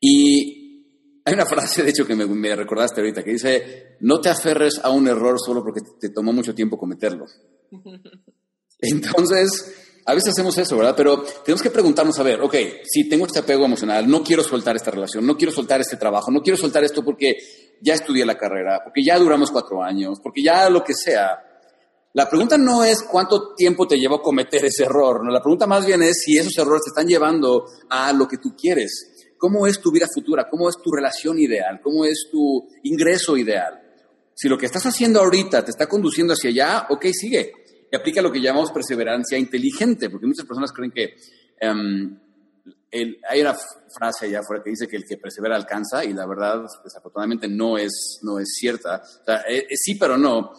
Y hay una frase, de hecho, que me, me, recordaste ahorita, que dice, no te aferres a un error solo porque te tomó mucho tiempo cometerlo. Entonces, a veces hacemos eso, ¿verdad? Pero tenemos que preguntarnos, a ver, ok, si tengo este apego emocional, no quiero soltar esta relación, no quiero soltar este trabajo, no quiero soltar esto porque ya estudié la carrera, porque ya duramos cuatro años, porque ya lo que sea. La pregunta no es cuánto tiempo te llevó a cometer ese error, no, la pregunta más bien es si esos errores te están llevando a lo que tú quieres. ¿Cómo es tu vida futura? ¿Cómo es tu relación ideal? ¿Cómo es tu ingreso ideal? Si lo que estás haciendo ahorita te está conduciendo hacia allá, ok, sigue y aplica lo que llamamos perseverancia inteligente, porque muchas personas creen que em, hay una frase allá afuera que dice que el que persevera alcanza y la verdad desafortunadamente no es, no es cierta. O sea, eh, eh, sí, pero no.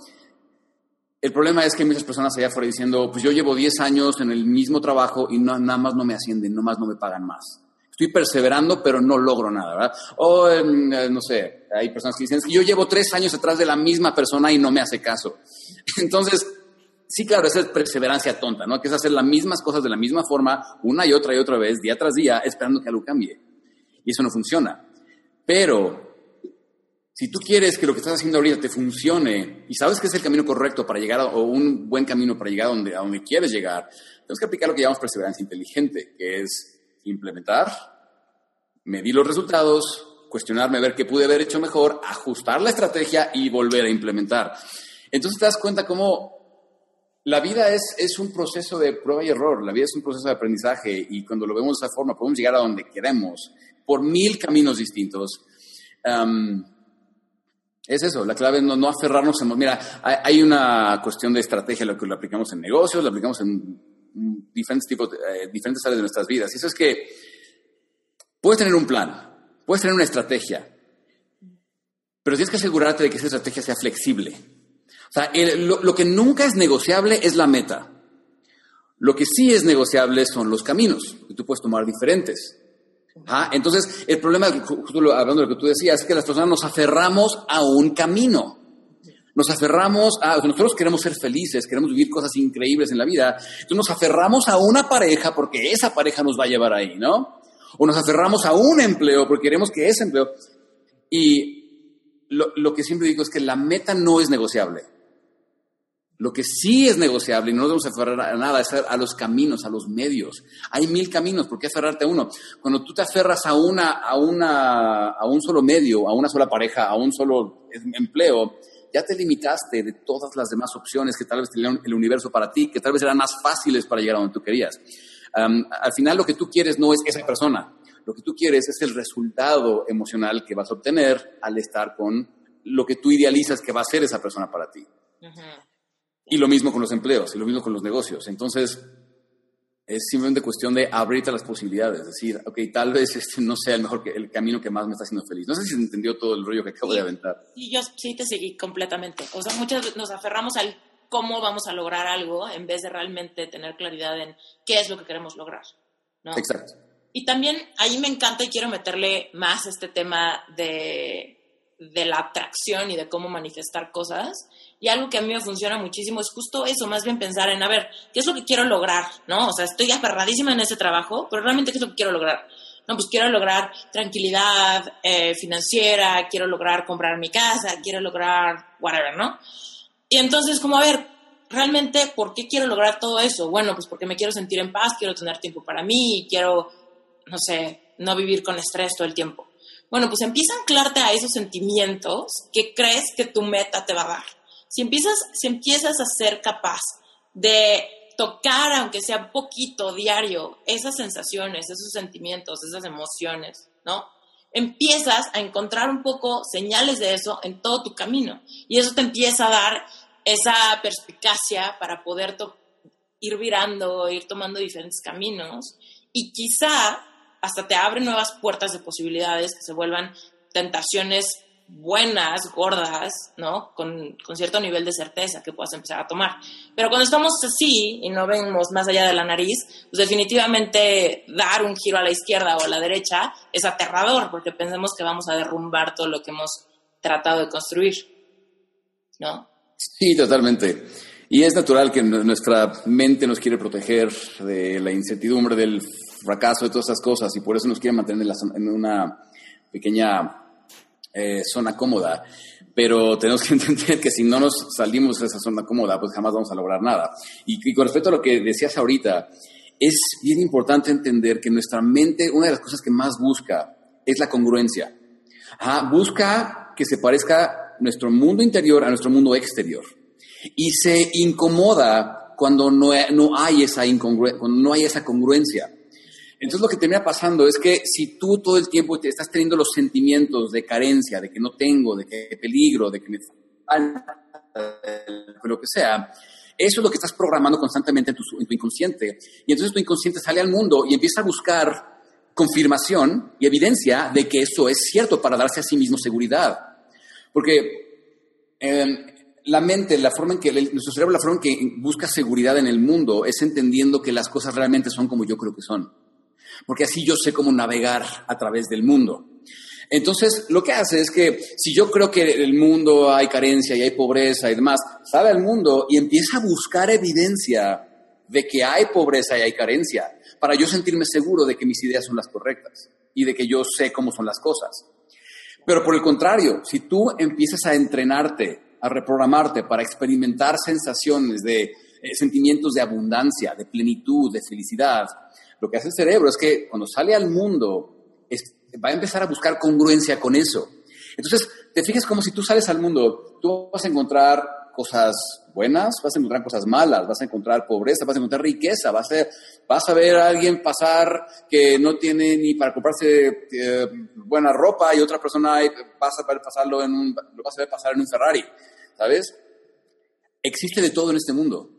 El problema es que hay muchas personas allá afuera diciendo, pues yo llevo 10 años en el mismo trabajo y no, nada más no me ascienden, nada más no me pagan más. Estoy perseverando, pero no logro nada, ¿verdad? O, em, eh, no sé, hay personas que dicen, yo llevo tres años detrás de la misma persona y no me hace caso. Entonces, Sí, claro, esa es perseverancia tonta, ¿no? Que es hacer las mismas cosas de la misma forma una y otra y otra vez, día tras día, esperando que algo cambie. Y eso no funciona. Pero Si tú quieres que lo que estás haciendo ahorita te funcione y sabes que es el camino correcto para llegar o un buen camino para llegar a donde, a donde quieres llegar, tienes que aplicar lo que llamamos perseverancia inteligente, que es implementar, medir los resultados, cuestionarme, ver qué pude haber hecho mejor, ajustar la estrategia y volver a implementar. Entonces te das cuenta cómo la vida es, es un proceso de prueba y error, la vida es un proceso de aprendizaje y cuando lo vemos de esa forma podemos llegar a donde queremos por mil caminos distintos. es eso, la clave es no, no aferrarnos en... Mira, hay, una cuestión de estrategia, lo que lo aplicamos en negocios, lo aplicamos en diferentes tipos, eh, diferentes áreas de nuestras vidas. Y eso es que puedes tener un plan, puedes tener una estrategia, pero tienes que asegurarte de que esa estrategia sea flexible. O sea, lo, que nunca es negociable es la meta. Lo que sí es negociable son los caminos, que tú puedes tomar diferentes. ¿Ah? Entonces, el problema, hablando de lo que tú decías, es que las personas nos aferramos a un camino. Nos aferramos a, nosotros queremos ser felices, queremos vivir cosas increíbles en la vida, entonces nos aferramos a una pareja porque esa pareja nos va a llevar ahí, ¿no? O nos aferramos a un empleo porque queremos que ese empleo... Y lo, que siempre digo es que la meta no es negociable. Lo que sí es negociable, y no nos debemos aferrar a nada, es a los caminos, a los medios. Hay mil caminos, ¿por qué aferrarte a uno? Cuando tú te aferras a, una, a, una, a un solo medio, a una sola pareja, a un solo empleo, ya te limitaste de todas las demás opciones que tal vez tenían el universo para ti, que tal vez eran más fáciles para llegar a donde tú querías. al final lo que tú quieres no es esa persona, lo que tú quieres es el resultado emocional que vas a obtener al estar con lo que tú idealizas que va a ser esa persona para ti. Y lo mismo con los empleos, y lo mismo con los negocios. Entonces, es simplemente cuestión de abrirte las posibilidades, decir, ok, tal vez este no sea el mejor el camino que más me está haciendo feliz. No sé si se entendió todo el rollo que acabo de aventar. Sí, yo sí te seguí completamente. O sea, muchas veces nos aferramos al cómo vamos a lograr algo en vez de realmente tener claridad en qué es lo que queremos lograr. ¿no? Exacto. Y también ahí me encanta y quiero meterle más este tema de, de la atracción y de cómo manifestar cosas y algo que a mí me funciona muchísimo es justo eso, más bien pensar en, a ver, ¿qué es lo que quiero lograr? ¿No? O sea, estoy aferradísima en ese trabajo, pero realmente, ¿qué es lo que quiero lograr? No, pues quiero lograr tranquilidad eh, financiera, quiero lograr comprar mi casa, quiero lograr whatever, ¿no? Y entonces, como, a ver, realmente, ¿por qué quiero lograr todo eso? Bueno, pues porque me quiero sentir en paz, quiero tener tiempo para mí, quiero, no sé, no vivir con estrés todo el tiempo. Bueno, pues empieza a anclarte a esos sentimientos que crees que tu meta te va a dar si empiezas, si empiezas a ser capaz de tocar, aunque sea poquito diario, esas sensaciones, esos sentimientos, esas emociones, ¿no? Empiezas a encontrar un poco señales de eso en todo tu camino. Y eso te empieza a dar esa perspicacia para poder ir virando, ir tomando diferentes caminos. Y quizá hasta te abre nuevas puertas de posibilidades que se vuelvan tentaciones buenas, gordas, ¿no? Con, cierto nivel de certeza que puedas empezar a tomar. Pero cuando estamos así y no vemos más allá de la nariz, pues definitivamente dar un giro a la izquierda o a la derecha es aterrador porque pensamos que vamos a derrumbar todo lo que hemos tratado de construir, ¿no? Sí, totalmente. Y es natural que nuestra mente nos quiere proteger de la incertidumbre, del fracaso, de todas esas cosas, y por eso nos quiere mantener en una pequeña eh, zona cómoda, pero tenemos que entender que si no nos salimos de esa zona cómoda, pues jamás vamos a lograr nada. Y, con respecto a lo que decías ahorita, es bien importante entender que nuestra mente, una de las cosas que más busca es la congruencia. busca que se parezca nuestro mundo interior a nuestro mundo exterior. Y se incomoda cuando no, no hay, esa cuando no hay esa congruencia. Entonces lo que termina pasando es que si tú todo el tiempo estás teniendo los sentimientos de carencia, de que no tengo, de que peligro, de que me falta, lo que sea, eso es lo que estás programando constantemente en tu, en tu, inconsciente. Y entonces tu inconsciente sale al mundo y empieza a buscar confirmación y evidencia de que eso es cierto para darse a sí mismo seguridad. Porque em, la mente, la forma en que nuestro cerebro, la forma en que busca seguridad en el mundo es entendiendo que las cosas realmente son como yo creo que son porque así yo sé cómo navegar a través del mundo. Entonces, lo que hace es que si yo creo que en el mundo hay carencia y hay pobreza y demás, sale al mundo y empieza a buscar evidencia de que hay pobreza y hay carencia, para yo sentirme seguro de que mis ideas son las correctas y de que yo sé cómo son las cosas. Pero por el contrario, si tú empiezas a entrenarte, a reprogramarte para experimentar sensaciones de eh, sentimientos de abundancia, de plenitud, de felicidad, lo que hace el cerebro es que cuando sale al mundo va a empezar a buscar congruencia con eso. Entonces, te fijas como si tú sales al mundo, tú vas a encontrar cosas buenas, vas a encontrar cosas malas, vas a encontrar pobreza, vas a encontrar riqueza, vas a, vas a ver a alguien pasar que no tiene ni para comprarse eh, buena ropa y otra persona vas a ver pasarlo en un, vas a ver pasar en un Ferrari, ¿sabes? Existe de todo en este mundo.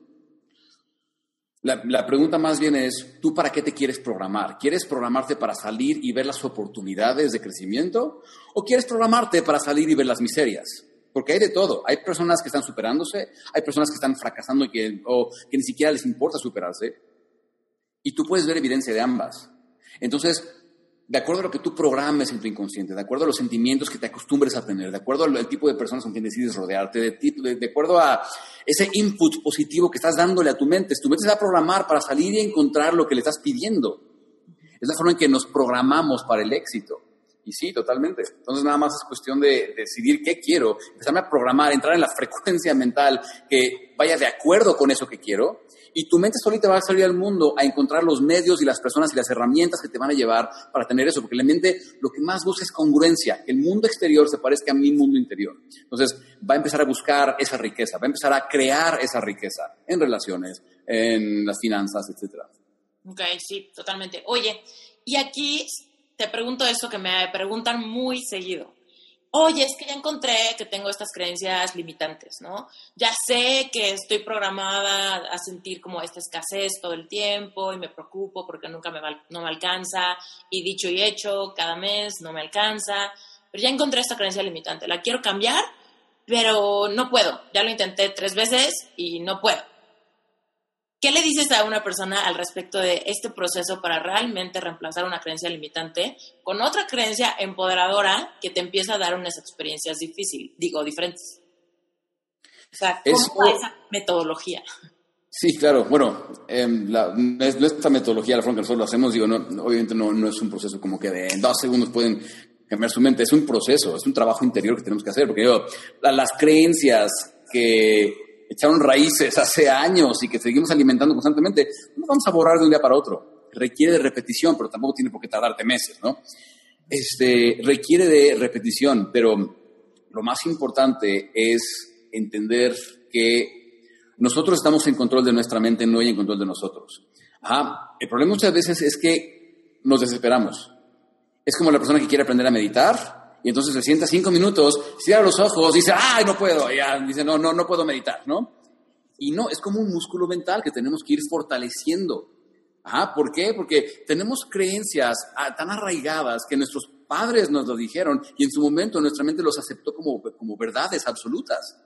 La, pregunta más bien es, ¿tú para qué te quieres programar? ¿Quieres programarte para salir y ver las oportunidades de crecimiento? ¿O quieres programarte para salir y ver las miserias? Porque hay de todo. Hay personas que están superándose, hay personas que están fracasando y que, o que ni siquiera les importa superarse. Y tú puedes ver evidencia de ambas. Entonces, de acuerdo a lo que tú programes en tu inconsciente, de acuerdo a los sentimientos que te acostumbres a tener, de acuerdo al tipo de personas con quien decides rodearte, de, de, acuerdo a ese input positivo que estás dándole a tu mente, tu mente se va a programar para salir y encontrar lo que le estás pidiendo. Es la forma en que nos programamos para el éxito. Y sí, totalmente. Entonces nada más es cuestión de, decidir qué quiero, empezarme a programar, entrar en la frecuencia mental que vaya de acuerdo con eso que quiero y tu mente solita va a salir al mundo a encontrar los medios y las personas y las herramientas que te van a llevar para tener eso, porque la mente lo que más busca es congruencia, que el mundo exterior se parezca a mi mundo interior. Entonces va a empezar a buscar esa riqueza, va a empezar a crear esa riqueza en relaciones, en las finanzas, etc. Ok, sí, totalmente. Oye, y aquí te pregunto eso que me preguntan muy seguido oye, es que ya encontré que tengo estas creencias limitantes, ¿no? Ya sé que estoy programada a sentir como esta escasez todo el tiempo y me preocupo porque nunca me, no me alcanza y dicho y hecho, cada mes no me alcanza, pero ya encontré esta creencia limitante, la quiero cambiar, pero no puedo, ya lo intenté tres veces y no puedo. ¿Qué le dices a una persona al respecto de este proceso para realmente reemplazar una creencia limitante con otra creencia empoderadora que te empieza a dar unas experiencias difíciles, digo, diferentes? O sea, ¿cómo es esa metodología? Sí, claro. Bueno, eh, la, esta metodología, la forma que nosotros lo hacemos, digo, no, obviamente no, no, es un proceso como que de en dos segundos pueden cambiar su mente. Es un proceso, es un trabajo interior que tenemos que hacer. Porque digo, las creencias que echaron raíces hace años y que seguimos alimentando constantemente, no vamos a borrar de un día para otro. Requiere de repetición, pero tampoco tiene por qué tardarte meses, ¿no? Este, requiere de repetición, pero lo más importante es entender que nosotros estamos en control de nuestra mente, no hay en control de nosotros. Ajá. El problema muchas veces es que nos desesperamos. Es como la persona que quiere aprender a meditar y entonces se sienta cinco minutos, cierra los ojos, dice, ay, no puedo, ya, dice, no, no, no puedo meditar, ¿no? Y no, es como un músculo mental que tenemos que ir fortaleciendo. Ajá, ¿Por qué? Porque tenemos creencias ah, tan arraigadas que nuestros padres nos lo dijeron y en su momento nuestra mente los aceptó como, como verdades absolutas.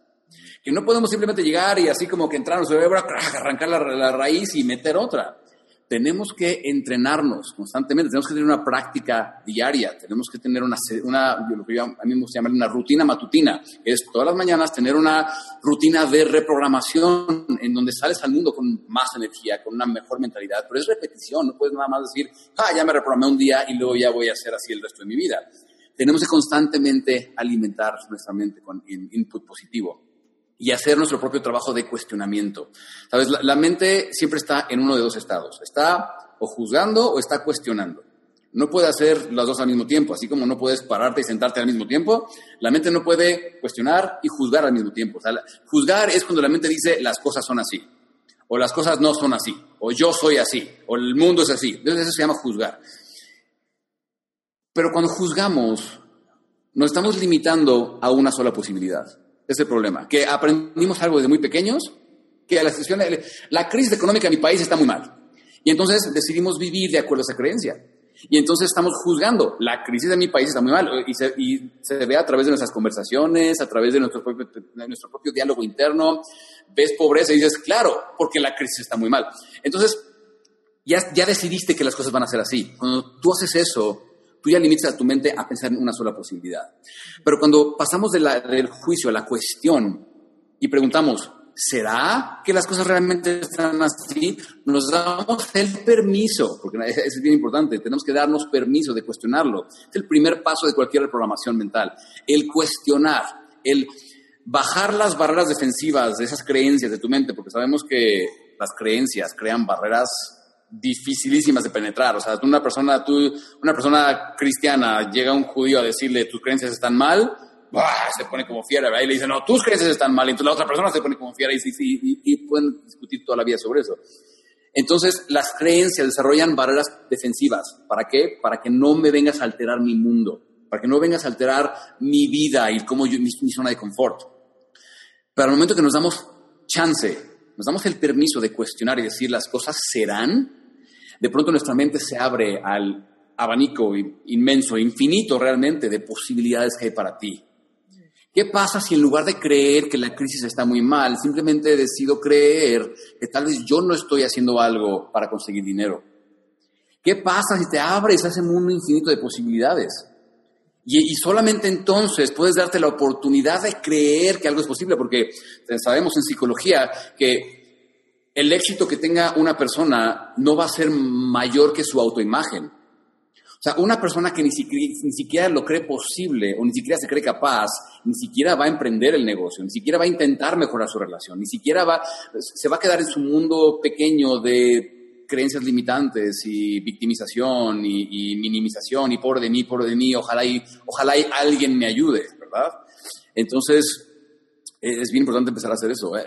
Que no podemos simplemente llegar y así como que entrar en nuestro cerebro, arrancar la, la raíz y meter otra tenemos que entrenarnos constantemente, tenemos que tener una práctica diaria, tenemos que tener una, una lo que yo a mí me gusta llamar una rutina matutina, es todas las mañanas tener una rutina de reprogramación en donde sales al mundo con más energía, con una mejor mentalidad, pero es repetición, no puedes nada más decir, ah, ya me reprogramé un día y luego ya voy a hacer así el resto de mi vida. Tenemos que constantemente alimentar nuestra mente con input positivo y hacer nuestro propio trabajo de cuestionamiento. ¿Sabes? La, mente siempre está en uno de dos estados. Está o juzgando o está cuestionando. No puede hacer las dos al mismo tiempo, así como no puedes pararte y sentarte al mismo tiempo. La mente no puede cuestionar y juzgar al mismo tiempo. O sea, juzgar es cuando la mente dice las cosas son así, o las cosas no son así, o yo soy así, o el mundo es así. Entonces eso se llama juzgar. Pero cuando juzgamos, nos estamos limitando a una sola posibilidad es el problema, que aprendimos algo desde muy pequeños, que la, situación, la crisis económica en mi país está muy mal. Y entonces decidimos vivir de acuerdo a esa creencia. Y entonces estamos juzgando, la crisis de mi país está muy mal. Y se, y se ve a través de nuestras conversaciones, a través de nuestro propio, de nuestro propio diálogo interno. Ves pobreza y dices, claro, porque la crisis está muy mal. Entonces, ya, ya decidiste que las cosas van a ser así. Cuando tú haces eso, tú ya limitas a tu mente a pensar en una sola posibilidad. Pero cuando pasamos del juicio a la cuestión y preguntamos, ¿Será que las cosas realmente están así? Nos damos el permiso, porque eso es bien importante, tenemos que darnos permiso de cuestionarlo. Es el primer paso de cualquier programación mental, el cuestionar, el bajar las barreras defensivas de esas creencias de tu mente, porque sabemos que las creencias crean barreras dificilísimas de penetrar. O sea, una persona, tú, una persona cristiana llega a un judío a decirle tus creencias están mal, se pone como fiera, ¿verdad? y le dice, no, tus creencias están mal, y entonces la otra persona se pone como fiera y, y, y, pueden discutir toda la vida sobre eso. Entonces, las creencias desarrollan barreras defensivas. ¿Para qué? Para que no me vengas a alterar mi mundo, para que no vengas a alterar mi vida y cómo yo, mi, mi zona de confort. Pero al momento que nos damos chance, nos damos el permiso de cuestionar y decir las cosas serán, de pronto nuestra mente se abre al abanico inmenso, infinito realmente de posibilidades que hay para ti. ¿Qué pasa si en lugar de creer que la crisis está muy mal, simplemente decido creer que tal vez yo no estoy haciendo algo para conseguir dinero? ¿Qué pasa si te abres a ese mundo infinito de posibilidades? Y, solamente entonces puedes darte la oportunidad de creer que algo es posible, porque sabemos en psicología que el éxito que tenga una persona no va a ser mayor que su autoimagen. O sea, una persona que ni siquiera, ni siquiera lo cree posible o ni siquiera se cree capaz, ni siquiera va a emprender el negocio, ni siquiera va a intentar mejorar su relación, ni siquiera va, se va a quedar en su mundo pequeño de creencias limitantes y victimización y, minimización y por de mí, por de mí, ojalá y, ojalá y alguien me ayude, ¿verdad? Entonces, es bien importante empezar a hacer eso, ¿eh?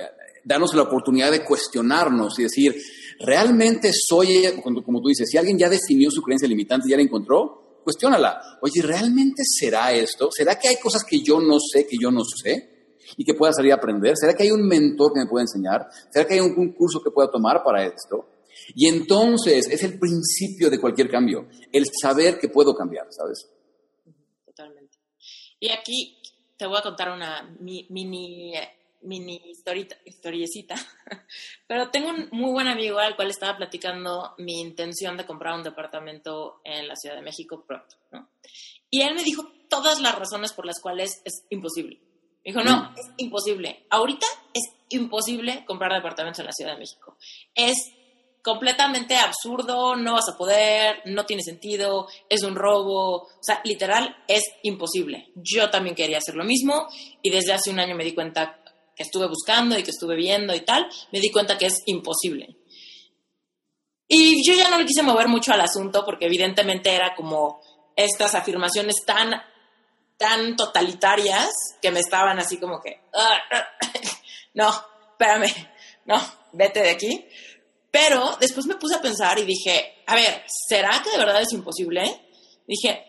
Darnos la oportunidad de cuestionarnos y decir, ¿realmente soy, como tú dices, si alguien ya definió su creencia limitante y ya la encontró, cuestiónala. Oye, ¿realmente será esto? ¿Será que hay cosas que yo no sé, que yo no sé? Y que pueda salir a aprender? ¿Será que hay un mentor que me pueda enseñar? ¿Será que hay un, curso que pueda tomar para esto? Y entonces es el principio de cualquier cambio, el saber que puedo cambiar, ¿sabes? Totalmente. Y aquí te voy a contar una mini mini historiecita, pero tengo un muy buen amigo al cual estaba platicando mi intención de comprar un departamento en la Ciudad de México pronto, ¿no? Y él me dijo todas las razones por las cuales es imposible. Me dijo, no, mm. es imposible. Ahorita es imposible comprar departamentos en la Ciudad de México. Es completamente absurdo, no vas a poder, no tiene sentido, es un robo, o sea, literal, es imposible. Yo también quería hacer lo mismo y desde hace un año me di cuenta que estuve buscando y que estuve viendo y tal, me di cuenta que es imposible. Y yo ya no le quise mover mucho al asunto porque evidentemente era como estas afirmaciones tan, tan totalitarias que me estaban así como que, ah, no, espérame, no, vete de aquí. Pero después me puse a pensar y dije, a ver, ¿será que de verdad es imposible? Dije,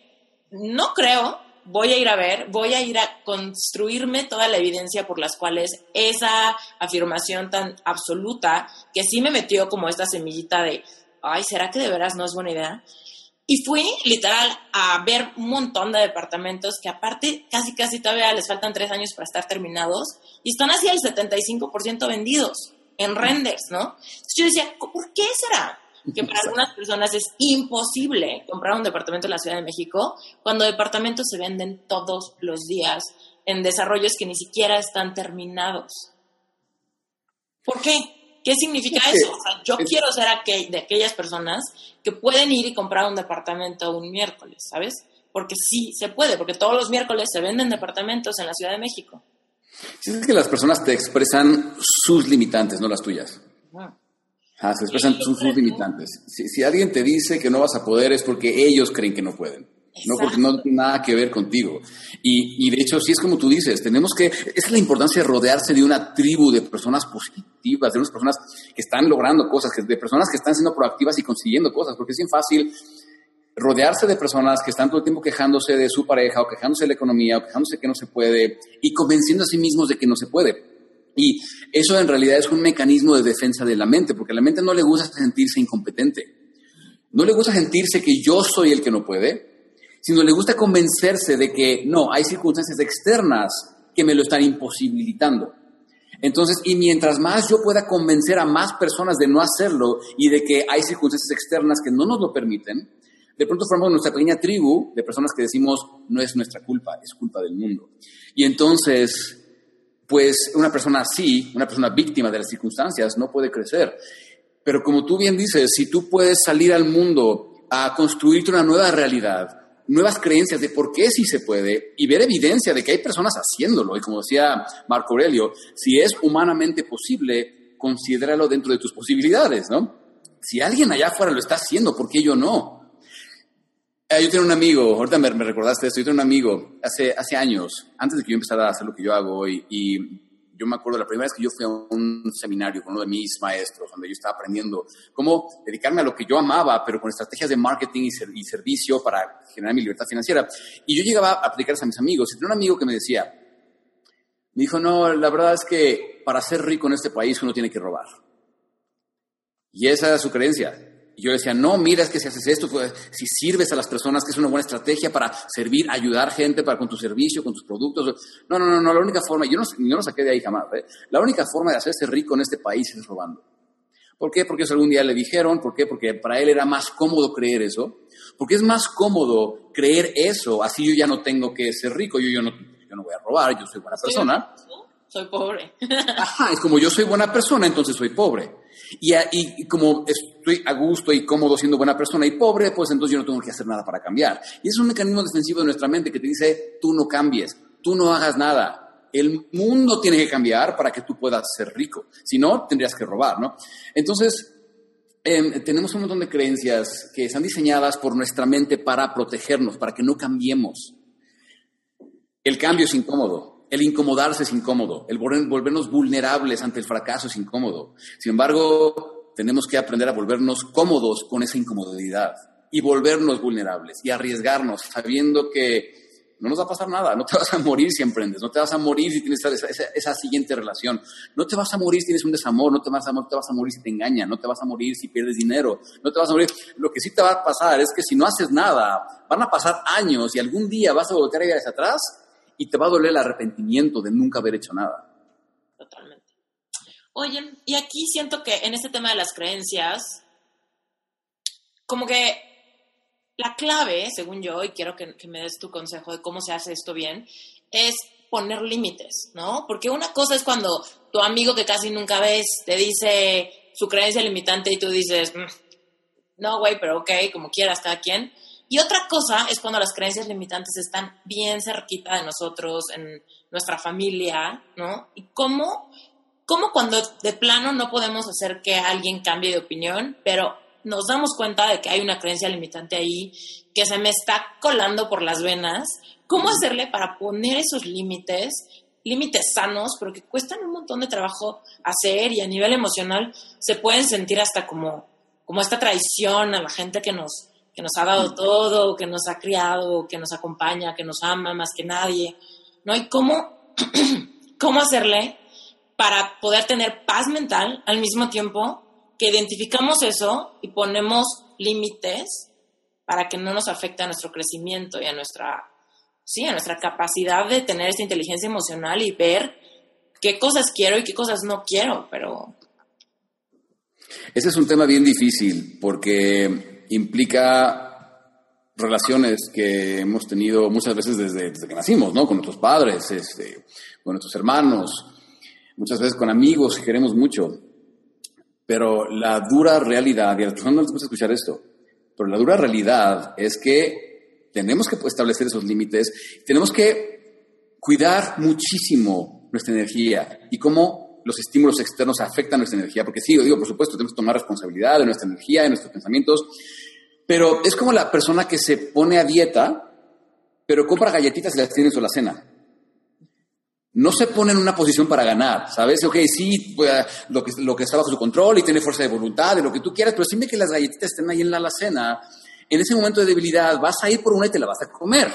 no creo, voy a ir a ver, voy a ir a construirme toda la evidencia por las cuales esa afirmación tan absoluta, que sí me metió como esta semillita de, ay, ¿será que de veras no es buena idea? Y fui literal a ver un montón de departamentos que aparte casi casi todavía les faltan tres años para estar terminados y están así al 75% vendidos en renders, ¿no? Entonces yo decía, ¿por qué será? Que para algunas personas es imposible comprar un departamento en la Ciudad de México cuando departamentos se venden todos los días en desarrollos que ni siquiera están terminados. ¿Por qué? ¿Qué significa eso? yo quiero ser de aquellas personas que pueden ir y comprar un departamento un miércoles, ¿sabes? Porque sí se puede, porque todos los miércoles se venden departamentos en la Ciudad de México. Sí, es que las personas te expresan sus limitantes, no las tuyas. Ah, se expresan sus, limitantes. Si, alguien te dice que no vas a poder es porque ellos creen que no pueden. No porque no tiene nada que ver contigo. Y, y, de hecho, si es como tú dices, tenemos que, esa es la importancia de rodearse de una tribu de personas positivas, de unas personas que están logrando cosas, de personas que están siendo proactivas y consiguiendo cosas, porque es bien fácil rodearse de personas que están todo el tiempo quejándose de su pareja o quejándose de la economía o quejándose que no se puede y convenciendo a sí mismos de que no se puede. Y eso en realidad es un mecanismo de defensa de la mente, porque a la mente no le gusta sentirse incompetente. No le gusta sentirse que yo soy el que no puede, sino le gusta convencerse de que no, hay circunstancias externas que me lo están imposibilitando. Entonces, y mientras más yo pueda convencer a más personas de no hacerlo y de que hay circunstancias externas que no nos lo permiten, de pronto formamos nuestra pequeña tribu de personas que decimos, no es nuestra culpa, es culpa del mundo. Y entonces pues una persona así, una persona víctima de las circunstancias, no puede crecer. Pero como tú bien dices, si tú puedes salir al mundo a construirte una nueva realidad, nuevas creencias de por qué sí se puede y ver evidencia de que hay personas haciéndolo. Y como decía Marco Aurelio, si es humanamente posible, considéralo dentro de tus posibilidades, ¿no? Si alguien allá afuera lo está haciendo, ¿por qué yo no? Eh, yo tengo un amigo, ahorita me, recordaste esto, yo tengo un amigo hace, hace años, antes de que yo empezara a hacer lo que yo hago hoy, y yo me acuerdo la primera vez que yo fui a un seminario con uno de mis maestros, donde yo estaba aprendiendo cómo dedicarme a lo que yo amaba, pero con estrategias de marketing y, servicio para generar mi libertad financiera. Y yo llegaba a aplicarlas a mis amigos. Y tenía un amigo que me decía, me dijo, no, la verdad es que para ser rico en este país uno tiene que robar. Y esa era su creencia. Y yo decía, no, mira, es que si haces esto, pues, si sirves a las personas, que es una buena estrategia para servir, ayudar gente para, con tu servicio, con tus productos. No, no, no, no la única forma, yo no, yo no saqué de ahí jamás, ¿eh? la única forma de hacerse rico en este país es robando. ¿Por qué? Porque eso algún día le dijeron, ¿por qué? Porque para él era más cómodo creer eso, porque es más cómodo creer eso, así yo ya no tengo que ser rico, yo, yo, no, yo no voy a robar, yo soy buena persona. Soy pobre. Ajá, es como yo soy buena persona, entonces soy pobre. Y, y, como estoy a gusto y cómodo siendo buena persona y pobre, pues entonces yo no tengo que hacer nada para cambiar. Y es un mecanismo defensivo de nuestra mente que te dice, tú no cambies, tú no hagas nada. El mundo tiene que cambiar para que tú puedas ser rico. Si no, tendrías que robar, ¿no? Entonces, em, tenemos un montón de creencias que están diseñadas por nuestra mente para protegernos, para que no cambiemos. El cambio es incómodo el incomodarse es incómodo, el volvernos vulnerables ante el fracaso es incómodo. Sin embargo, tenemos que aprender a volvernos cómodos con esa incomodidad y volvernos vulnerables y arriesgarnos sabiendo que no nos va a pasar nada, no te vas a morir si emprendes, no te vas a morir si tienes esa, siguiente relación, no te vas a morir si tienes un desamor, no te, vas a, no te vas a morir si te engañan, no te vas a morir si pierdes dinero, no te vas a morir. Lo que sí te va a pasar es que si no haces nada, van a pasar años y algún día vas a volver a ir hacia atrás y te va a doler el arrepentimiento de nunca haber hecho nada. Oye, y aquí siento que en este tema de las creencias, como que la clave, según yo, y quiero que, me des tu consejo de cómo se hace esto bien, es poner límites, ¿no? Porque una cosa es cuando tu amigo que casi nunca ves te dice su creencia limitante y tú dices, mm, no, güey, pero ok, como quieras, cada quien. Y otra cosa es cuando las creencias limitantes están bien cerquita de nosotros, en nuestra familia, ¿no? Y cómo, cómo cuando de plano no podemos hacer que alguien cambie de opinión, pero nos damos cuenta de que hay una creencia limitante ahí que se me está colando por las venas, ¿cómo hacerle para poner esos límites, límites sanos, pero que cuestan un montón de trabajo hacer y a nivel emocional se pueden sentir hasta como, como esta traición a la gente que nos, que nos ha dado todo, que nos ha criado, que nos acompaña, que nos ama más que nadie, ¿no? Y cómo, cómo hacerle para poder tener paz mental al mismo tiempo que identificamos eso y ponemos límites para que no nos afecte a nuestro crecimiento y a nuestra, sí, a nuestra capacidad de tener esta inteligencia emocional y ver qué cosas quiero y qué cosas no quiero, pero... Ese es un tema bien difícil porque implica relaciones que hemos tenido muchas veces desde, que nacimos, ¿no? Con nuestros padres, este, con nuestros hermanos, muchas veces con amigos que queremos mucho. Pero la dura realidad, y a las personas no les gusta escuchar esto, pero la dura realidad es que tenemos que establecer esos límites, tenemos que cuidar muchísimo nuestra energía y cómo los estímulos externos afectan nuestra energía, porque sí, digo, por supuesto, tenemos que tomar responsabilidad de nuestra energía, de nuestros pensamientos, pero es como la persona que se pone a dieta, pero compra galletitas y las tiene en su cena. No se pone en una posición para ganar, ¿sabes? Ok, sí, pues, lo, que, está bajo su control y tiene fuerza de voluntad, de lo que tú quieras, pero siempre que las galletitas estén ahí en la alacena, en ese momento de debilidad vas a ir por una y te la vas a comer.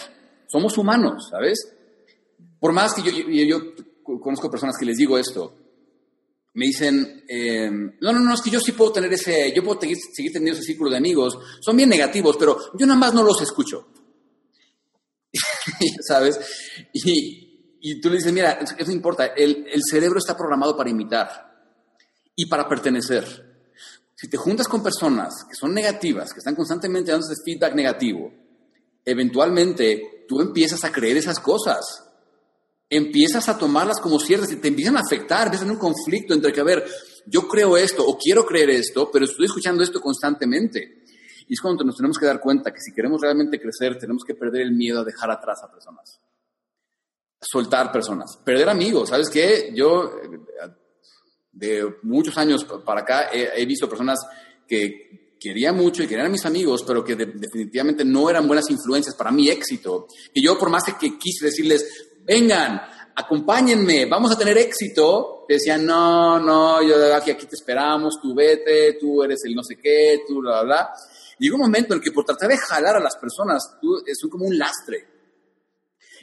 Somos humanos, ¿sabes? Por más que yo, yo conozco personas que les digo esto, me dicen, eh, no, no, no, es que yo sí puedo tener ese, yo puedo seguir, teniendo ese círculo de amigos, son bien negativos, pero yo nada más no los escucho. ¿Sabes? Y, y, tú le dices, mira, eso no importa, el, el cerebro está programado para imitar y para pertenecer. Si te juntas con personas que son negativas, que están constantemente dando ese feedback negativo, eventualmente tú empiezas a creer esas cosas empiezas a tomarlas como ciertas y te empiezan a afectar, empiezas a un conflicto entre que, a ver, yo creo esto o quiero creer esto, pero estoy escuchando esto constantemente. Y es cuando nos tenemos que dar cuenta que si queremos realmente crecer, tenemos que perder el miedo a dejar atrás a personas. Soltar personas. Perder amigos. ¿Sabes qué? Yo, de muchos años para acá, he, visto personas que quería mucho y querían a mis amigos, pero que definitivamente no eran buenas influencias para mi éxito. Y yo, por más que quise decirles, vengan, acompáñenme, vamos a tener éxito, decían, no, no, yo aquí, aquí te esperamos, tú vete, tú eres el no sé qué, tú, bla, bla, bla. Y llega un momento en el que por tratar de jalar a las personas, tú, son como un lastre.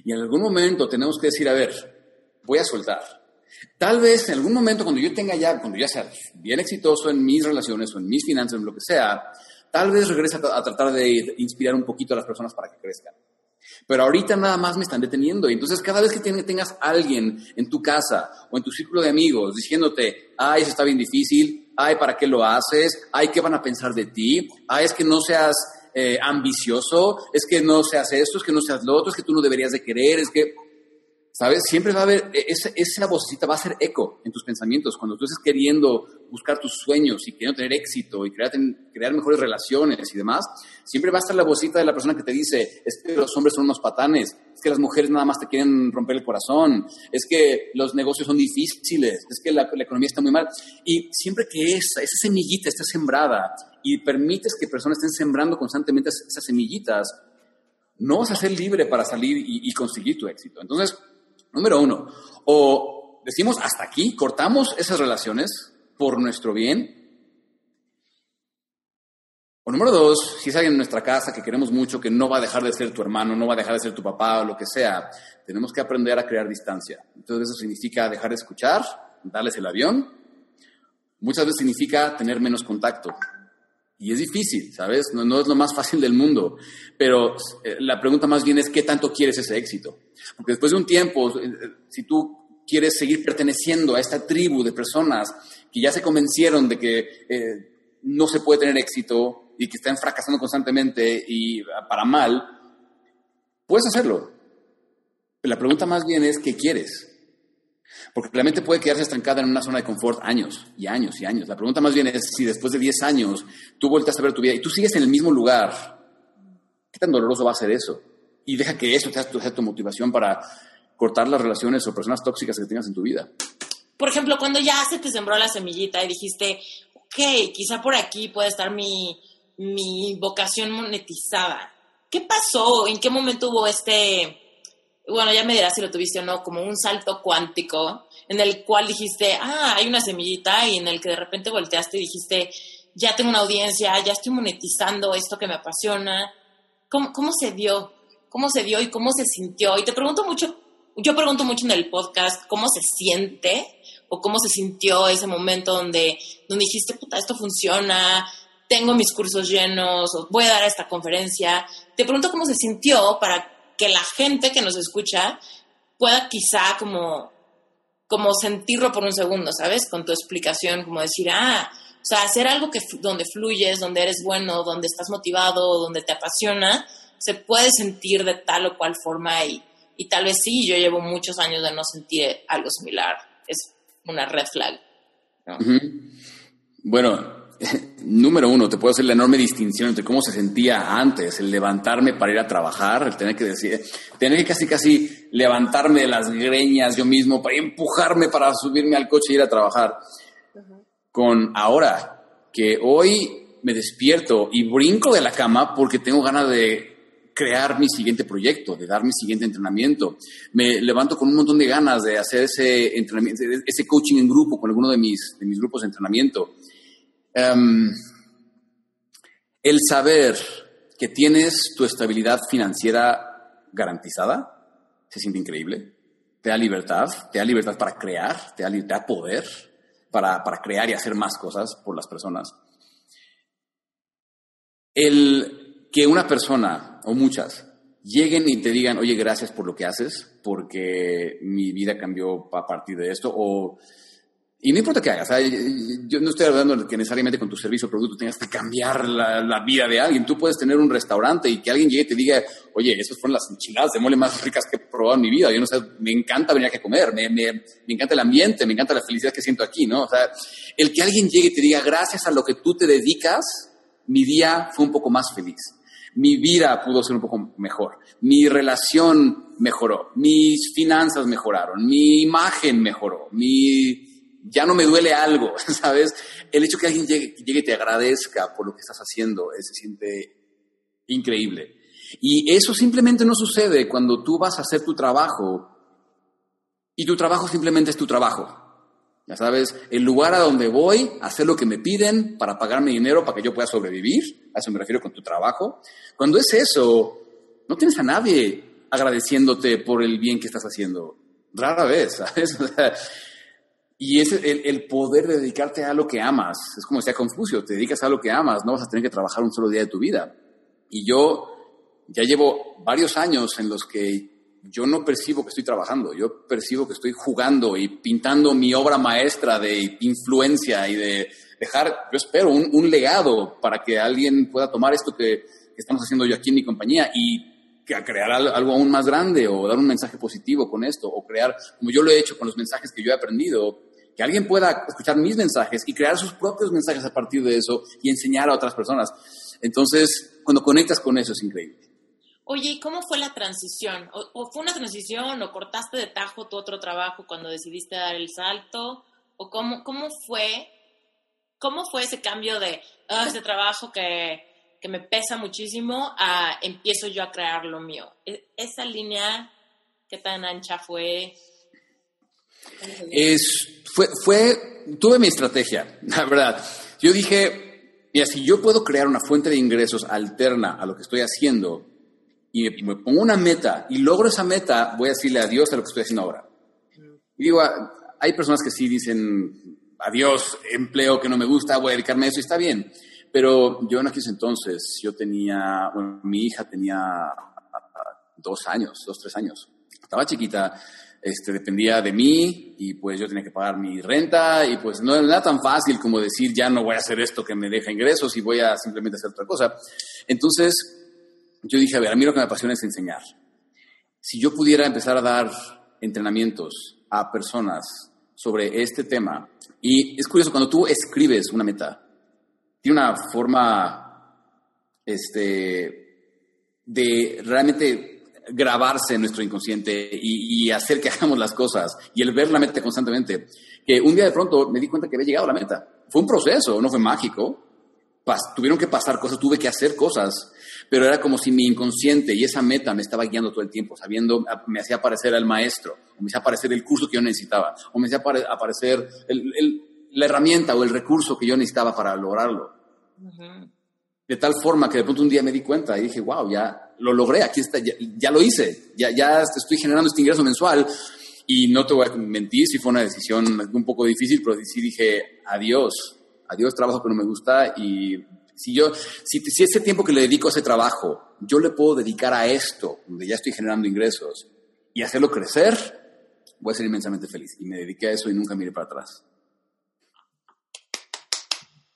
Y en algún momento tenemos que decir, a ver, voy a soltar. Tal vez en algún momento cuando yo tenga ya, cuando ya sea bien exitoso en mis relaciones o en mis finanzas, en lo que sea, tal vez regrese a tratar de inspirar un poquito a las personas para que crezcan. Pero ahorita nada más me están deteniendo. Y entonces cada vez que tengas alguien en tu casa o en tu círculo de amigos diciéndote, ay, eso está bien difícil, ay, ¿para qué lo haces? Ay, ¿qué van a pensar de ti? Ay, es que no seas eh, ambicioso, es que no seas esto, es que no seas lo otro, es que tú no deberías de querer, es que... ¿Sabes? Siempre va a haber, e-, esa, esa vocecita va a ser eco en tus pensamientos. Cuando tú estés queriendo buscar tus sueños y queriendo tener éxito y crear, crear mejores relaciones y demás, siempre va a estar la vocecita de la persona que te dice, es que los hombres son unos patanes, es que las mujeres nada más te quieren romper el corazón, es que los negocios son difíciles, es que la, economía está muy mal. Y siempre que esa, esa semillita está sembrada y permites que personas estén sembrando constantemente esas semillitas, no vas a ser libre para salir y, y conseguir tu éxito. Entonces, Número uno, o decimos hasta aquí, cortamos esas relaciones por nuestro bien. O número dos, si es alguien en nuestra casa que queremos mucho, que no va a dejar de ser tu hermano, no va a dejar de ser tu papá o lo que sea, tenemos que aprender a crear distancia. Entonces eso significa dejar de escuchar, darles el avión. Muchas veces significa tener menos contacto. Y es difícil, ¿sabes? No, es lo más fácil del mundo. Pero eh, la pregunta más bien es, ¿qué tanto quieres ese éxito? Porque después de un tiempo, eh, eh, si tú quieres seguir perteneciendo a esta tribu de personas que ya se convencieron de que no se puede tener éxito y que están fracasando constantemente y para mal, puedes hacerlo. la pregunta más bien es, ¿qué quieres? Porque la mente puede quedarse estancada en una zona de confort años y años y años. La pregunta más bien es si después de 10 años tú vueltas a ver tu vida y tú sigues en el mismo lugar, ¿qué tan doloroso va a ser eso? Y deja que eso sea tu, tu motivación para cortar las relaciones o personas tóxicas que tengas en tu vida. Por ejemplo, cuando ya se te sembró la semillita y dijiste, ok, quizá por aquí puede estar mi, mi vocación monetizada. ¿Qué pasó? ¿En qué momento hubo este bueno, ya me dirás si lo tuviste o no, como un salto cuántico en el cual dijiste, ah, hay una semillita y en el que de repente volteaste y dijiste, ya tengo una audiencia, ya estoy monetizando esto que me apasiona. ¿Cómo, cómo se dio? ¿Cómo se dio y cómo se sintió? Y te pregunto mucho, yo pregunto mucho en el podcast cómo se siente o cómo se sintió ese momento donde, donde dijiste, puta, esto funciona, tengo mis cursos llenos, voy a dar esta conferencia. Te pregunto cómo se sintió para que la gente que nos escucha pueda quizá como, como sentirlo por un segundo, ¿sabes? Con tu explicación, como decir, ah, o sea, hacer algo que, donde fluyes, donde eres bueno, donde estás motivado, donde te apasiona, se puede sentir de tal o cual forma y, y tal vez sí, yo llevo muchos años de no sentir algo similar. Es una red flag. Bueno, número uno, te puedo hacer la enorme distinción entre cómo se sentía antes, el levantarme para ir a trabajar, el tener que decir, tener que casi casi levantarme de las greñas yo mismo para empujarme para subirme al coche e ir a trabajar. Con ahora, que hoy me despierto y brinco de la cama porque tengo ganas de crear mi siguiente proyecto, de dar mi siguiente entrenamiento. Me levanto con un montón de ganas de hacer ese entrenamiento, ese coaching en grupo con alguno de mis, de mis grupos de entrenamiento Em, el saber que tienes tu estabilidad financiera garantizada se siente increíble. Te da libertad, te da libertad para crear, te da, poder para, para crear y hacer más cosas por las personas. El que una persona o muchas lleguen y te digan, oye, gracias por lo que haces, porque mi vida cambió a partir de esto, o Y no importa qué hagas, yo no estoy hablando de que necesariamente con tu servicio o producto tengas que cambiar la, vida de alguien. Tú puedes tener un restaurante y que alguien llegue y te diga, oye, esas fueron las enchiladas de mole más ricas que he probado en mi vida. Yo no sé, me encanta venir aquí a comer, me, me, me encanta el ambiente, me encanta la felicidad que siento aquí, ¿no? O sea, el que alguien llegue y te diga, gracias a lo que tú te dedicas, mi día fue un poco más feliz. Mi vida pudo ser un poco mejor. Mi relación mejoró. Mis finanzas mejoraron. Mi imagen mejoró. Mi ya no me duele algo, ¿sabes? El hecho que alguien llegue, y te agradezca por lo que estás haciendo, eh, se siente increíble. Y eso simplemente no sucede cuando tú vas a hacer tu trabajo y tu trabajo simplemente es tu trabajo. Ya sabes, el lugar a donde voy, hacer lo que me piden para pagarme dinero para que yo pueda sobrevivir, a eso me refiero con tu trabajo. Cuando es eso, no tienes a nadie agradeciéndote por el bien que estás haciendo. Rara vez, ¿sabes? Y es el, poder de dedicarte a lo que amas. Es como decía Confucio, te dedicas a lo que amas, no vas a tener que trabajar un solo día de tu vida. Y yo ya llevo varios años en los que yo no percibo que estoy trabajando, yo percibo que estoy jugando y pintando mi obra maestra de influencia y de dejar, yo espero, un, legado para que alguien pueda tomar esto que, estamos haciendo yo aquí en mi compañía y crear algo aún más grande o dar un mensaje positivo con esto o crear, como yo lo he hecho con los mensajes que yo he aprendido, que alguien pueda escuchar mis mensajes y crear sus propios mensajes a partir de eso y enseñar a otras personas. Entonces, cuando conectas con eso es increíble. Oye, ¿y cómo fue la transición? ¿O, fue una transición o cortaste de tajo tu otro trabajo cuando decidiste dar el salto? ¿O cómo, cómo fue cómo fue ese cambio de ese trabajo que, que, me pesa muchísimo a empiezo yo a crear lo mío? E, esa línea, ¿qué tan ancha fue? Es, fue, tuve mi estrategia, la verdad. Yo dije, mira, si yo puedo crear una fuente de ingresos alterna a lo que estoy haciendo y me, pongo una meta y logro esa meta, voy a decirle adiós a lo que estoy haciendo ahora. Y digo, hay personas que sí dicen, adiós, empleo que no me gusta, voy a dedicarme a eso y está bien. Pero yo en aquel entonces, yo tenía, mi hija tenía dos años, dos, tres años. Estaba chiquita este, dependía de mí y pues yo tenía que pagar mi renta y pues no era tan fácil como decir ya no voy a hacer esto que me deja ingresos y voy a simplemente hacer otra cosa. Entonces yo dije, a ver, a mí lo que me apasiona es enseñar. Si yo pudiera empezar a dar entrenamientos a personas sobre este tema, y es curioso, cuando tú escribes una meta, tiene una forma este, de realmente grabarse en nuestro inconsciente y, hacer que hagamos las cosas y el ver la meta constantemente. Que un día de pronto me di cuenta que había llegado a la meta. Fue un proceso, no fue mágico. tuvieron que pasar cosas, tuve que hacer cosas, pero era como si mi inconsciente y esa meta me estaba guiando todo el tiempo, sabiendo, me hacía aparecer al maestro, o me hacía aparecer el curso que yo necesitaba, o me hacía aparecer la herramienta o el recurso que yo necesitaba para lograrlo. De tal forma que de pronto un día me di cuenta y dije, wow, ya lo logré, aquí está, ya, lo hice, ya, ya estoy generando este ingreso mensual. Y no te voy a mentir, si fue una decisión un poco difícil, pero sí dije, adiós, adiós trabajo que no me gusta y si yo, si, si ese tiempo que le dedico a ese trabajo, yo le puedo dedicar a esto, donde ya estoy generando ingresos, y hacerlo crecer, voy a ser inmensamente feliz. Y me dediqué a eso y nunca miré para atrás.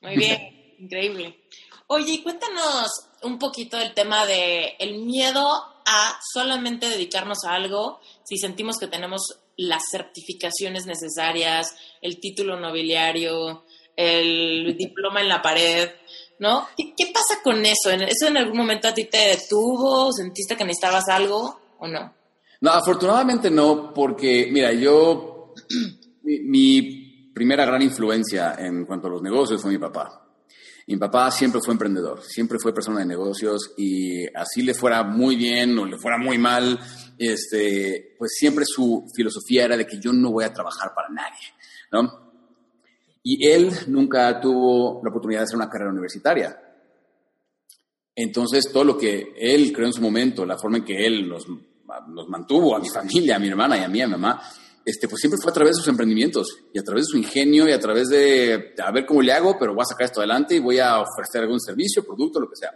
Muy bien, increíble. Oye, cuéntanos un poquito del tema de el miedo a solamente dedicarnos a algo si sentimos que tenemos las certificaciones necesarias, el título nobiliario, el diploma en la pared, ¿no? ¿Qué, pasa con eso? ¿Eso en algún momento a ti te detuvo? ¿Sentiste que necesitabas algo o no? No, afortunadamente no, porque, mira, yo, mi primera gran influencia en cuanto a los negocios fue mi papá. Mi papá siempre fue emprendedor, siempre fue persona de negocios y así le fuera muy bien o le fuera muy mal, este, pues siempre su filosofía era de que yo no voy a trabajar para nadie, ¿no? Y él nunca tuvo la oportunidad de hacer una carrera universitaria. Entonces, todo lo que él creó en su momento, la forma en que él nos, nos mantuvo, a mi familia, a mi hermana y a mí, a mi mamá, este, pues siempre fue a través de sus emprendimientos y a través de su ingenio y a través de a ver cómo le hago, pero voy a sacar esto adelante y voy a ofrecer algún servicio, producto, lo que sea.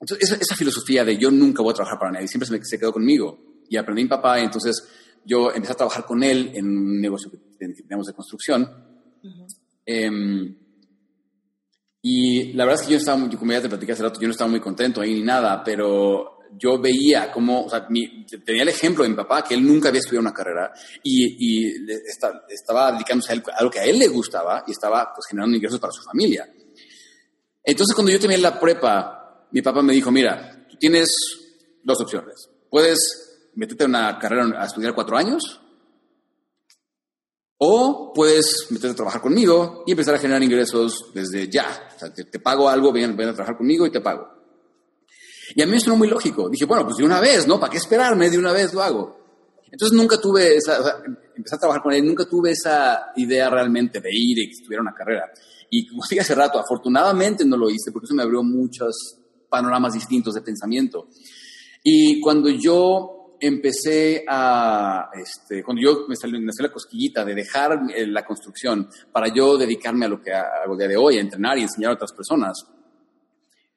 Entonces, esa, filosofía de yo nunca voy a trabajar para nadie, siempre se, me, se quedó conmigo y aprendí mi papá y entonces yo empecé a trabajar con él en un negocio que teníamos de construcción. Em, y la verdad es que yo estaba, como ya te platicé hace rato, yo no estaba muy contento ahí ni nada, pero yo veía como, o sea, tenía el ejemplo de mi papá, que él nunca había estudiado una carrera y, estaba dedicándose a, algo que a él le gustaba y estaba pues, generando ingresos para su familia. Entonces, cuando yo tenía la prepa, mi papá me dijo, mira, tú tienes dos opciones. Puedes meterte en una carrera a estudiar cuatro años o puedes meterte a trabajar conmigo y empezar a generar ingresos desde ya. O sea, te, pago algo, ven, ven, a trabajar conmigo y te pago. Y a mí me no muy lógico. Dije, bueno, pues de una vez, ¿no? ¿Para qué esperarme? De una vez lo hago. Entonces nunca tuve esa, o sea, empecé a trabajar con él, nunca tuve esa idea realmente de ir y que estuviera una carrera. Y como dije hace rato, afortunadamente no lo hice porque eso me abrió muchos panoramas distintos de pensamiento. Y cuando yo empecé a, este, cuando yo me salió, me la cosquillita de dejar eh, la construcción para yo dedicarme a lo que hago día de hoy, a entrenar y enseñar a otras personas,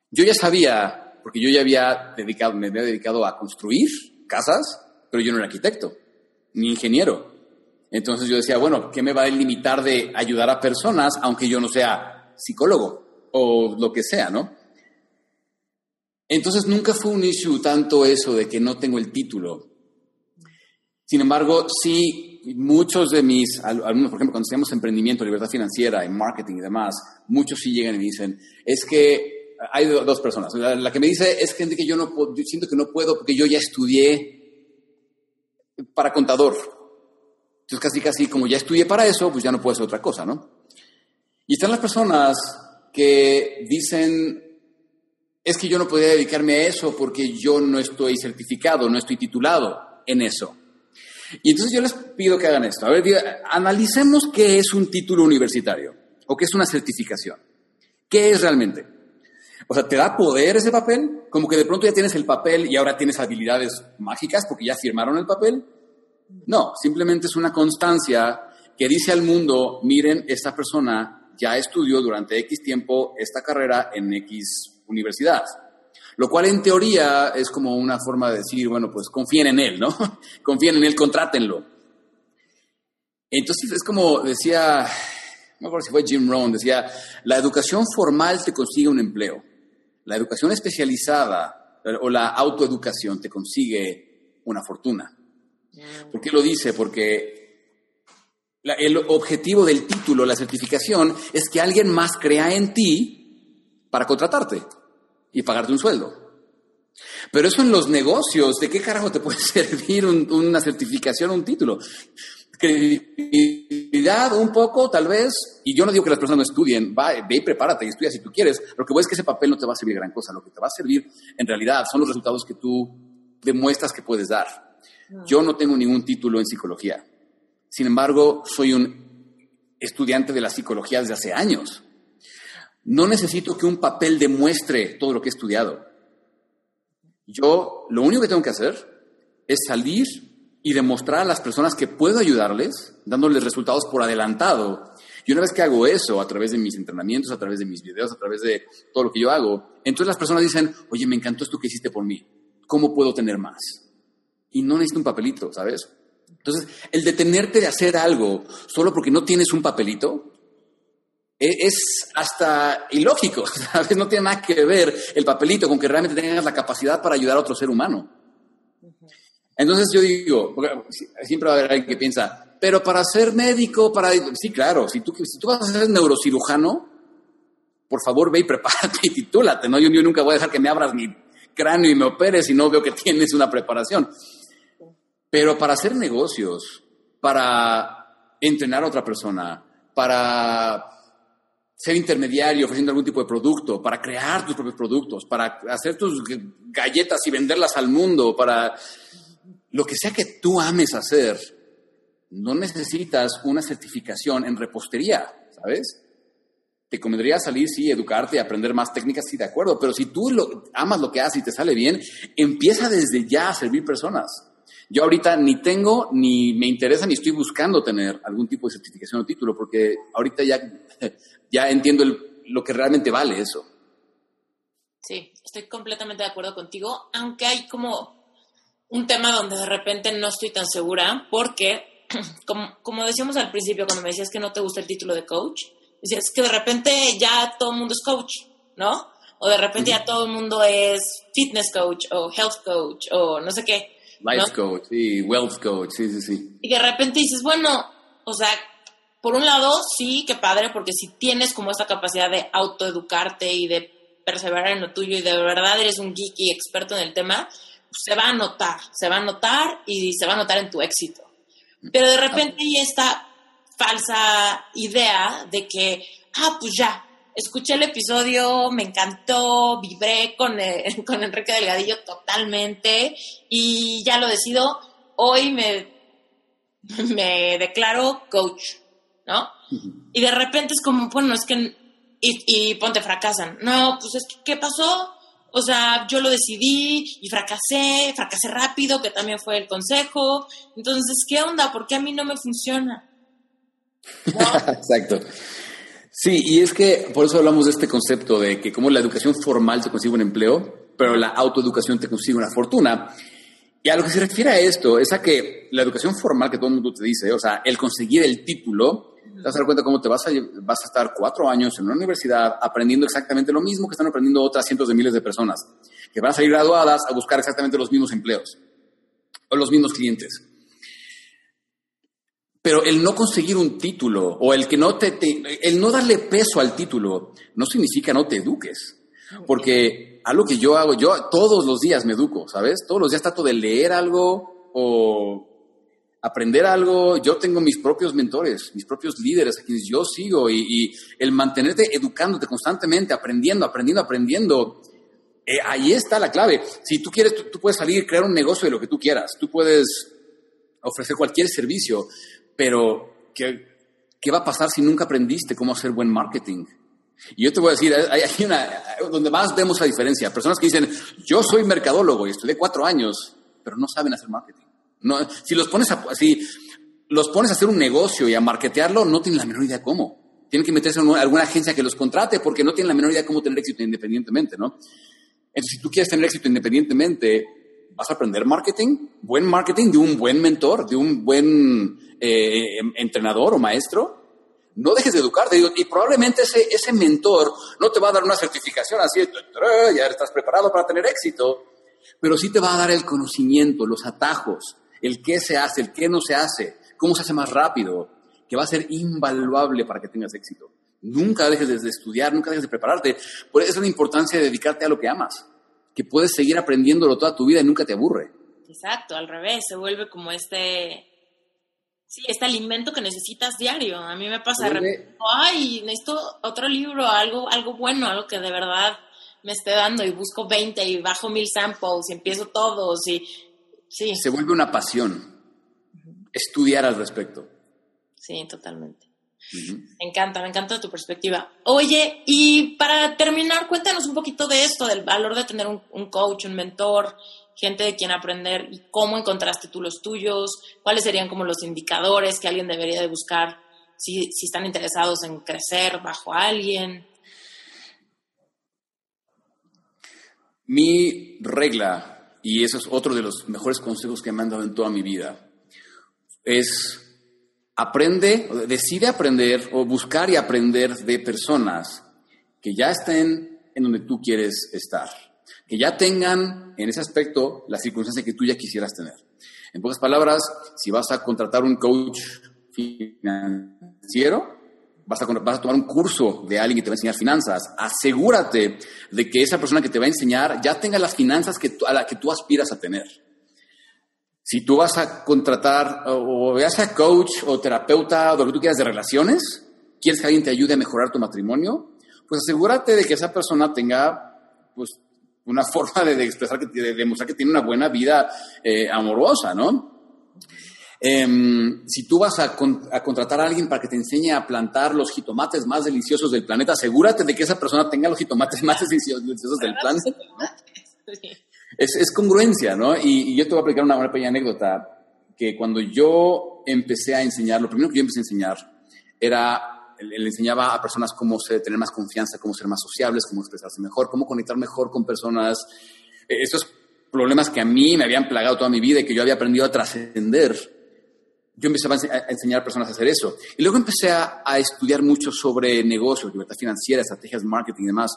yo ya sabía, porque yo ya había dedicado, me había dedicado a construir casas, pero yo no era arquitecto, ni ingeniero. Entonces yo decía, bueno, ¿qué me va a limitar de ayudar a personas aunque yo no sea psicólogo o lo que sea, ¿no? Entonces nunca fue un issue tanto eso de que no tengo el título. Sin embargo, sí, muchos de mis alumnos, por ejemplo, cuando estudiamos emprendimiento, libertad financiera, en marketing y demás, muchos sí llegan y me dicen, es que hay dos personas. La, que me dice es gente que yo no siento que no puedo porque yo ya estudié para contador entonces, casi, casi, como ya estudié para eso, pues ya no puedo hacer otra cosa, ¿no? Y están las personas que dicen, es que yo no podría dedicarme a eso porque yo no estoy certificado, no estoy titulado en eso. Y entonces yo les pido que hagan esto. A ver, analicemos qué es un título universitario o qué es una certificación. ¿Qué es realmente? O sea, ¿te da poder ese papel? Como que de pronto ya tienes el papel y ahora tienes habilidades mágicas porque ya firmaron el papel. No, simplemente es una constancia que dice al mundo, miren, esta persona ya estudió durante X tiempo esta carrera en X universidad. Lo cual en teoría es como una forma de decir, bueno, pues confíen en él, ¿no? confíen en él, contrátenlo. Entonces es como decía, no me acuerdo si fue Jim Rohn, decía, la educación formal te consigue un empleo. La educación especializada o la autoeducación te consigue una fortuna. ¿Por qué lo dice? Porque el objetivo del título, la certificación, es que alguien más crea en ti para contratarte y pagarte un sueldo. Pero eso en los negocios, ¿de qué carajo te puede servir una certificación o un título? Credibilidad un poco, tal vez, y yo no digo que las personas no estudien, va, ve y prepárate y estudia si tú quieres, lo que voy es que ese papel no te va a servir gran cosa, lo que te va a servir en realidad son los resultados que tú demuestras que puedes dar. Yo no tengo ningún título en psicología. Sin embargo, soy un estudiante de la psicología desde hace años. No necesito que un papel demuestre todo lo que he estudiado. Yo lo único que tengo que hacer es salir y demostrar a las personas que puedo ayudarles, dándoles resultados por adelantado. Y una vez que hago eso, a través de mis entrenamientos, a través de mis videos, a través de todo lo que yo hago, entonces las personas dicen, oye, me encantó esto que hiciste por mí. ¿Cómo puedo tener más? y no necesita un papelito, ¿sabes? Entonces, el detenerte de hacer algo solo porque no tienes un papelito e, es hasta ilógico, ¿sabes? No tiene nada que ver el papelito con que realmente tengas la capacidad para ayudar a otro ser humano. Entonces yo digo, siempre va a haber alguien que piensa, pero para ser médico, para... Sí, claro, si tú, si tú vas a ser neurocirujano, por favor ve y prepárate y titúlate, ¿no? Yo, yo nunca voy a dejar que me abras mi cráneo y me operes si no veo que tienes una preparación. Pero para hacer negocios, para entrenar a otra persona, para ser intermediario ofreciendo algún tipo de producto, para crear tus propios productos, para hacer tus galletas y venderlas al mundo, para lo que sea que tú ames hacer, no necesitas una certificación en repostería, ¿sabes? Te convendría salir, sí, educarte y aprender más técnicas, sí, de acuerdo, pero si tú lo, amas lo que haces y te sale bien, empieza desde ya a servir personas. Yo ahorita ni tengo, ni me interesa, ni estoy buscando tener algún tipo de certificación o título, porque ahorita ya, ya entiendo lo que realmente vale eso. Sí, estoy completamente de acuerdo contigo, aunque hay como un tema donde de repente no estoy tan segura, porque como, como decíamos al principio, cuando me decías que no te gusta el título de coach, decías que de repente ya todo el mundo es coach, ¿no? O de repente ya todo el mundo es fitness coach o health coach o no sé qué. Life coach, sí, wealth coach, sí, sí, sí. Y de repente dices, bueno, o sea, por un lado, sí, qué padre, porque si tienes como esta capacidad de autoeducarte y de perseverar en lo tuyo y de verdad eres un geek y experto en el tema, se va a notar, se va a notar y se va a notar en tu éxito. Pero de repente hay esta falsa idea de que, ah, pues ya, escuché el episodio, me encantó, vibré con, con Enrique Delgadillo totalmente y ya lo decido, hoy me, me declaro coach, ¿no? Y de repente es como, bueno, es que, y, y ponte fracasan, no, pues es que, ¿qué pasó? O sea, yo lo decidí y fracasé, fracasé rápido, que también fue el consejo. Entonces, ¿qué onda? ¿Por qué a mí no me funciona? Exacto. Sí, y es que por eso hablamos de este concepto de que como la educación formal te consigue un empleo, pero la autoeducación te consigue una fortuna. Y a lo que se refiere a esto es a que la educación formal que todo el mundo te dice, o sea, el conseguir el título, te vas a dar cuenta cómo te vas a, vas a estar cuatro años en una universidad aprendiendo exactamente lo mismo que están aprendiendo otras cientos de miles de personas, que van a salir graduadas a buscar exactamente los mismos empleos o los mismos clientes. Pero el no conseguir un título o el que no te, el no darle peso al título no significa no te eduques. Porque algo que yo hago, yo todos los días me educo, ¿sabes? Todos los días trato de leer algo o aprender algo. Yo tengo mis propios mentores, mis propios líderes a quienes yo sigo y, el mantenerte educándote constantemente, aprendiendo, aprendiendo, aprendiendo. Eh, ahí está la clave. Si tú quieres, tú, puedes salir y crear un negocio de lo que tú quieras. Tú puedes ofrecer cualquier servicio, pero, ¿qué, ¿qué va a pasar si nunca aprendiste cómo hacer buen marketing? Y yo te voy a decir, hay, una, donde más vemos la diferencia. Personas que dicen, yo soy mercadólogo y estudié cuatro años, pero no saben hacer marketing. No, si los pones a, los pones a hacer un negocio y a marketearlo, no tienen la menor idea cómo. Tienen que meterse en alguna agencia que los contrate porque no tienen la menor idea cómo tener éxito independientemente, ¿no? Entonces, si tú quieres tener éxito independientemente, vas a aprender marketing, buen marketing de un buen mentor, de un buen eh, entrenador o maestro. No dejes de educarte. Y probablemente ese, ese mentor no te va a dar una certificación así, ya estás preparado para tener éxito, pero sí te va a dar el conocimiento, los atajos, el qué se hace, el qué no se hace, cómo se hace más rápido, que va a ser invaluable para que tengas éxito. Nunca dejes de estudiar, nunca dejes de prepararte. Por eso es la importancia de dedicarte a lo que amas que puedes seguir aprendiéndolo toda tu vida y nunca te aburre. Exacto, al revés, se vuelve como este, sí, este alimento que necesitas diario. A mí me pasa, ay, necesito otro libro, algo, algo bueno, algo que de verdad me esté dando y busco 20 y bajo mil samples y empiezo todos y sí. Se vuelve una pasión estudiar al respecto. Sí, totalmente. Me encanta, me encanta tu perspectiva. Oye, y para terminar, cuéntanos un poquito de esto, del valor de tener un, coach, un mentor, gente de quien aprender y cómo encontraste tú los tuyos, cuáles serían como los indicadores que alguien debería de buscar si, si están interesados en crecer bajo alguien. Mi regla, y eso es otro de los mejores consejos que me han dado en toda mi vida, es aprende, decide aprender o buscar y aprender de personas que ya estén en donde tú quieres estar, que ya tengan en ese aspecto la circunstancia que tú ya quisieras tener. En pocas palabras, si vas a contratar un coach financiero, vas a, tomar un curso de alguien que te va a enseñar finanzas, asegúrate de que esa persona que te va a enseñar ya tenga las finanzas que, a las que tú aspiras a tener. Si tú vas a contratar o sea coach o terapeuta o lo que tú quieras de relaciones, quieres que alguien te ayude a mejorar tu matrimonio, pues asegúrate de que esa persona tenga pues, una forma de, expresar, que, de demostrar que tiene una buena vida eh, amorosa, ¿no? Em, si tú vas a, a, contratar a alguien para que te enseñe a plantar los jitomates más deliciosos del planeta, asegúrate de que esa persona tenga los jitomates más deliciosos del planeta. Es, congruencia, ¿no? Y, yo te voy a aplicar una, pequeña anécdota, que cuando yo empecé a enseñar, lo primero que yo empecé a enseñar era, le enseñaba a personas cómo tener más confianza, cómo ser más sociables, cómo expresarse mejor, cómo conectar mejor con personas. E, estos problemas que a mí me habían plagado toda mi vida y que yo había aprendido a trascender, yo empecé a enseñar a personas a hacer eso. Y luego empecé a, estudiar mucho sobre negocios, libertad financiera, estrategias de marketing y demás.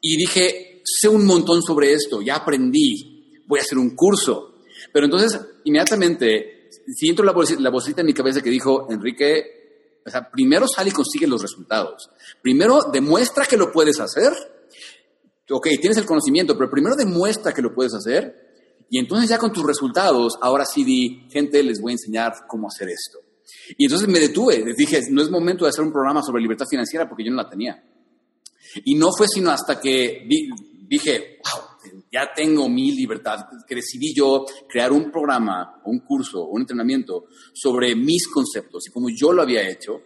Y dije, sé un montón sobre esto, ya aprendí, voy a hacer un curso. Pero entonces, inmediatamente, siento la, la vocecita en mi cabeza que dijo, Enrique, o sea, primero sale y consigue los resultados. Primero demuestra que lo puedes hacer. Ok, tienes el conocimiento, pero primero demuestra que lo puedes hacer y entonces ya con tus resultados, ahora sí di, gente, les voy a enseñar cómo hacer esto. Y entonces me detuve, les dije, no es momento de hacer un programa sobre libertad financiera porque yo no la tenía. Y no fue sino hasta que dije, wow, ya tengo mi libertad, que decidí yo crear un programa, un curso, un entrenamiento sobre mis conceptos y cómo yo lo había hecho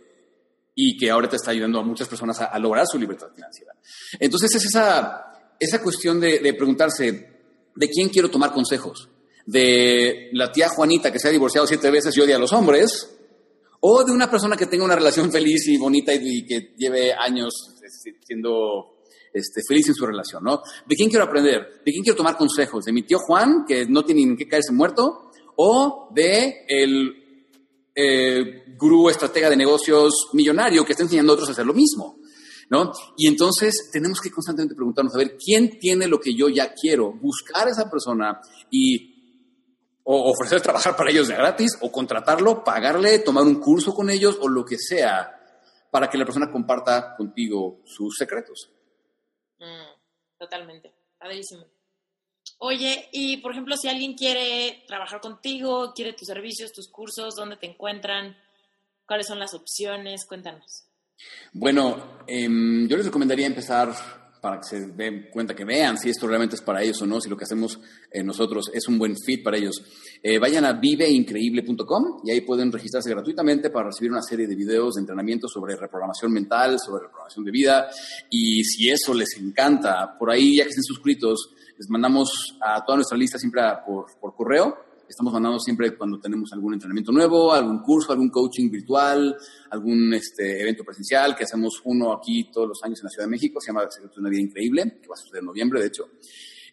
y que ahora te está ayudando a muchas personas a, lograr su libertad financiera. Entonces es esa, esa cuestión de, de preguntarse, ¿de quién quiero tomar consejos? ¿De la tía Juanita que se ha divorciado siete veces y odia a los hombres? ¿O de una persona que tenga una relación feliz y bonita y, que lleve años este, siendo este, feliz en su relación, ¿no? ¿De quién quiero aprender? ¿De quién quiero tomar consejos? ¿De mi tío Juan, que no tiene ni que caerse muerto? ¿O de el eh, gurú estratega de negocios millonario que está enseñando a otros a hacer lo mismo? ¿No? Y entonces tenemos que constantemente preguntarnos, a ver, ¿quién tiene lo que yo ya quiero? Buscar a esa persona y o ofrecer trabajar para ellos de gratis, o contratarlo, pagarle, tomar un curso con ellos, o lo que sea, para que la persona comparta contigo sus secretos. Mm, totalmente, padrísimo. Oye, y por ejemplo, si alguien quiere trabajar contigo, quiere tus servicios, tus cursos, ¿dónde te encuentran? ¿Cuáles son las opciones? Cuéntanos. Bueno, em, yo les recomendaría empezar para que se den cuenta, que vean si esto realmente es para ellos o no, si lo que hacemos eh, nosotros es un buen fit para ellos. Eh, vayan a viveincreíble.com y ahí pueden registrarse gratuitamente para recibir una serie de videos de entrenamiento sobre reprogramación mental, sobre reprogramación de vida. Y si eso les encanta, por ahí, ya que estén suscritos, les mandamos a toda nuestra lista siempre por, por correo Estamos mandando siempre cuando tenemos algún entrenamiento nuevo, algún curso, algún coaching virtual, algún este, evento presencial, que hacemos uno aquí todos los años en la Ciudad de México, se llama una Vida Increíble, que va a suceder en noviembre, de hecho.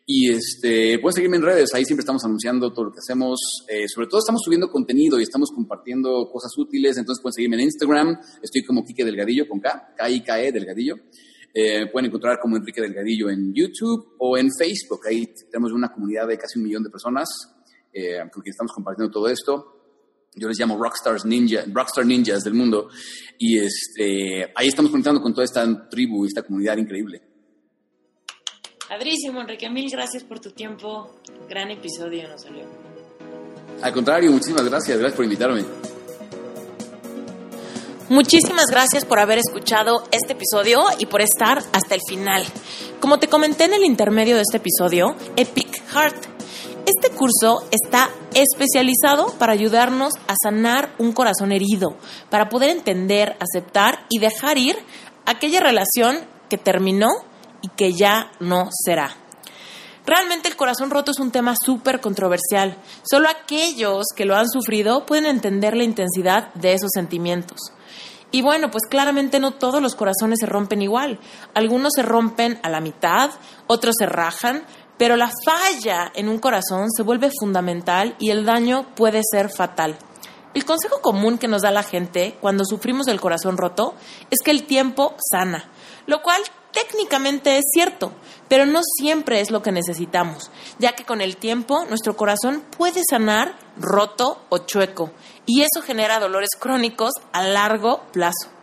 Y este, pueden seguirme en redes, ahí siempre estamos anunciando todo lo que hacemos. Eh, sobre todo estamos subiendo contenido y estamos compartiendo cosas útiles, entonces pueden seguirme en Instagram, estoy como Quique Delgadillo con K, K-I-K-E Delgadillo. Eh, pueden encontrar como Enrique Delgadillo en YouTube o en Facebook, ahí tenemos una comunidad de casi un millón de personas eh, con quien estamos compartiendo todo esto. Yo les llamo Rockstars Ninja, Rockstar Ninjas del mundo. Y este, ahí estamos conectando con toda esta tribu, esta comunidad increíble. Padrísimo, Enrique. Mil gracias por tu tiempo. Gran episodio nos salió. Al contrario, muchísimas gracias. Gracias por invitarme. Muchísimas gracias por haber escuchado este episodio y por estar hasta el final. Como te comenté en el intermedio de este episodio, Epic Heart este curso está especializado para ayudarnos a sanar un corazón herido, para poder entender, aceptar y dejar ir aquella relación que terminó y que ya no será. Realmente el corazón roto es un tema súper controversial. Solo aquellos que lo han sufrido pueden entender la intensidad de esos sentimientos. Y bueno, pues claramente no todos los corazones se rompen igual. Algunos se rompen a la mitad, otros se rajan, pero la falla en un corazón se vuelve fundamental y el daño puede ser fatal. El consejo común que nos da la gente cuando sufrimos el corazón roto es que el tiempo sana, lo cual técnicamente es cierto, pero no siempre es lo que necesitamos, ya que con el tiempo nuestro corazón puede sanar roto o chueco, y eso genera dolores crónicos a largo plazo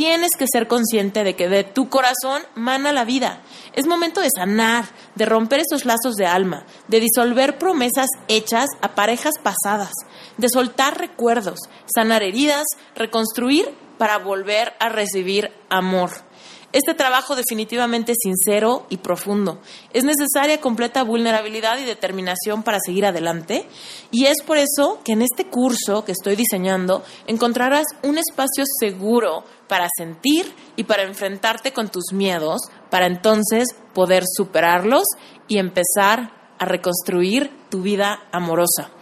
tienes que ser consciente de que de tu corazón mana la vida. Es momento de sanar, de romper esos lazos de alma, de disolver promesas hechas a parejas pasadas, de soltar recuerdos, sanar heridas, reconstruir para volver a recibir amor. Este trabajo definitivamente es sincero y profundo. Es necesaria completa vulnerabilidad y determinación para seguir adelante y es por eso que en este curso que estoy diseñando encontrarás un espacio seguro para sentir y para enfrentarte con tus miedos, para entonces poder superarlos y empezar a reconstruir tu vida amorosa.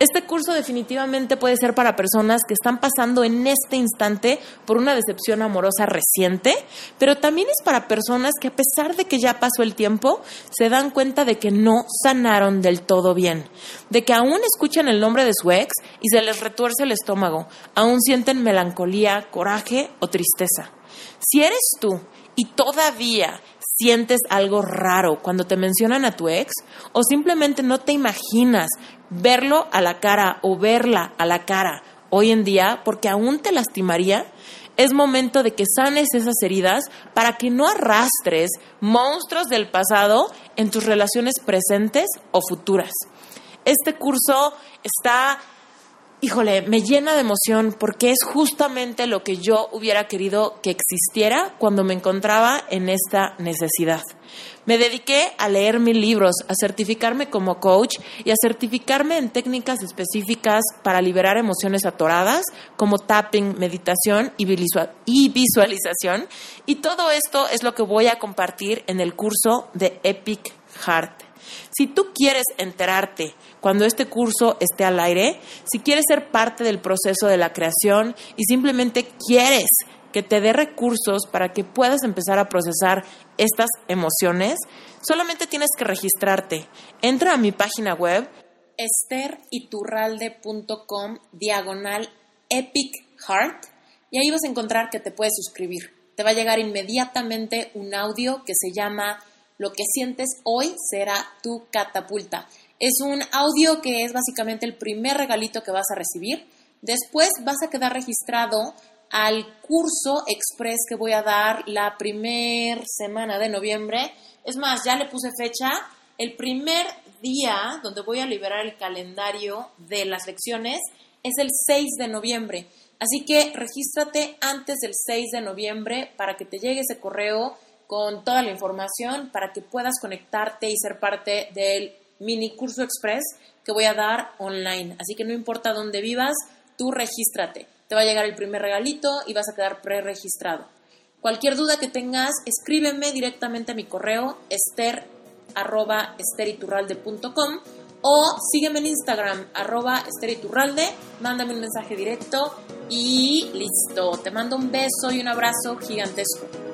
Este curso definitivamente puede ser para personas que están pasando en este instante por una decepción amorosa reciente, pero también es para personas que a pesar de que ya pasó el tiempo, se dan cuenta de que no sanaron del todo bien, de que aún escuchan el nombre de su ex y se les retuerce el estómago, aún sienten melancolía, coraje o tristeza. Si eres tú y todavía sientes algo raro cuando te mencionan a tu ex o simplemente no te imaginas verlo a la cara o verla a la cara hoy en día porque aún te lastimaría, es momento de que sanes esas heridas para que no arrastres monstruos del pasado en tus relaciones presentes o futuras. Este curso está híjole, me llena de emoción porque es justamente lo que yo hubiera querido que existiera cuando me encontraba en esta necesidad. Me dediqué a leer mil libros, a certificarme como coach y a certificarme en técnicas específicas para liberar emociones atoradas como tapping, meditación y visualización. Y todo esto es lo que voy a compartir en el curso de Epic Heart. Si tú quieres enterarte cuando este curso esté al aire, si quieres ser parte del proceso de la creación y simplemente quieres que te dé recursos para que puedas empezar a procesar estas emociones, solamente tienes que registrarte. Entra a mi página web esteriturralde.com diagonal epic heart y ahí vas a encontrar que te puedes suscribir. Te va a llegar inmediatamente un audio que se llama lo que sientes hoy será tu catapulta. Es un audio que es básicamente el primer regalito que vas a recibir. Después vas a quedar registrado al curso express que voy a dar la primera semana de noviembre. Es más, ya le puse fecha. El primer día donde voy a liberar el calendario de las lecciones es el 6 de noviembre. Así que regístrate antes del 6 de noviembre para que te llegue ese correo con toda la información para que puedas conectarte y ser parte del mini curso express que voy a dar online. Así que no importa dónde vivas, tú regístrate. Te va a llegar el primer regalito y vas a quedar preregistrado. Cualquier duda que tengas, escríbeme directamente a mi correo ester o sígueme en Instagram arroba esteriturralde, mándame un mensaje directo y listo. Te mando un beso y un abrazo gigantesco.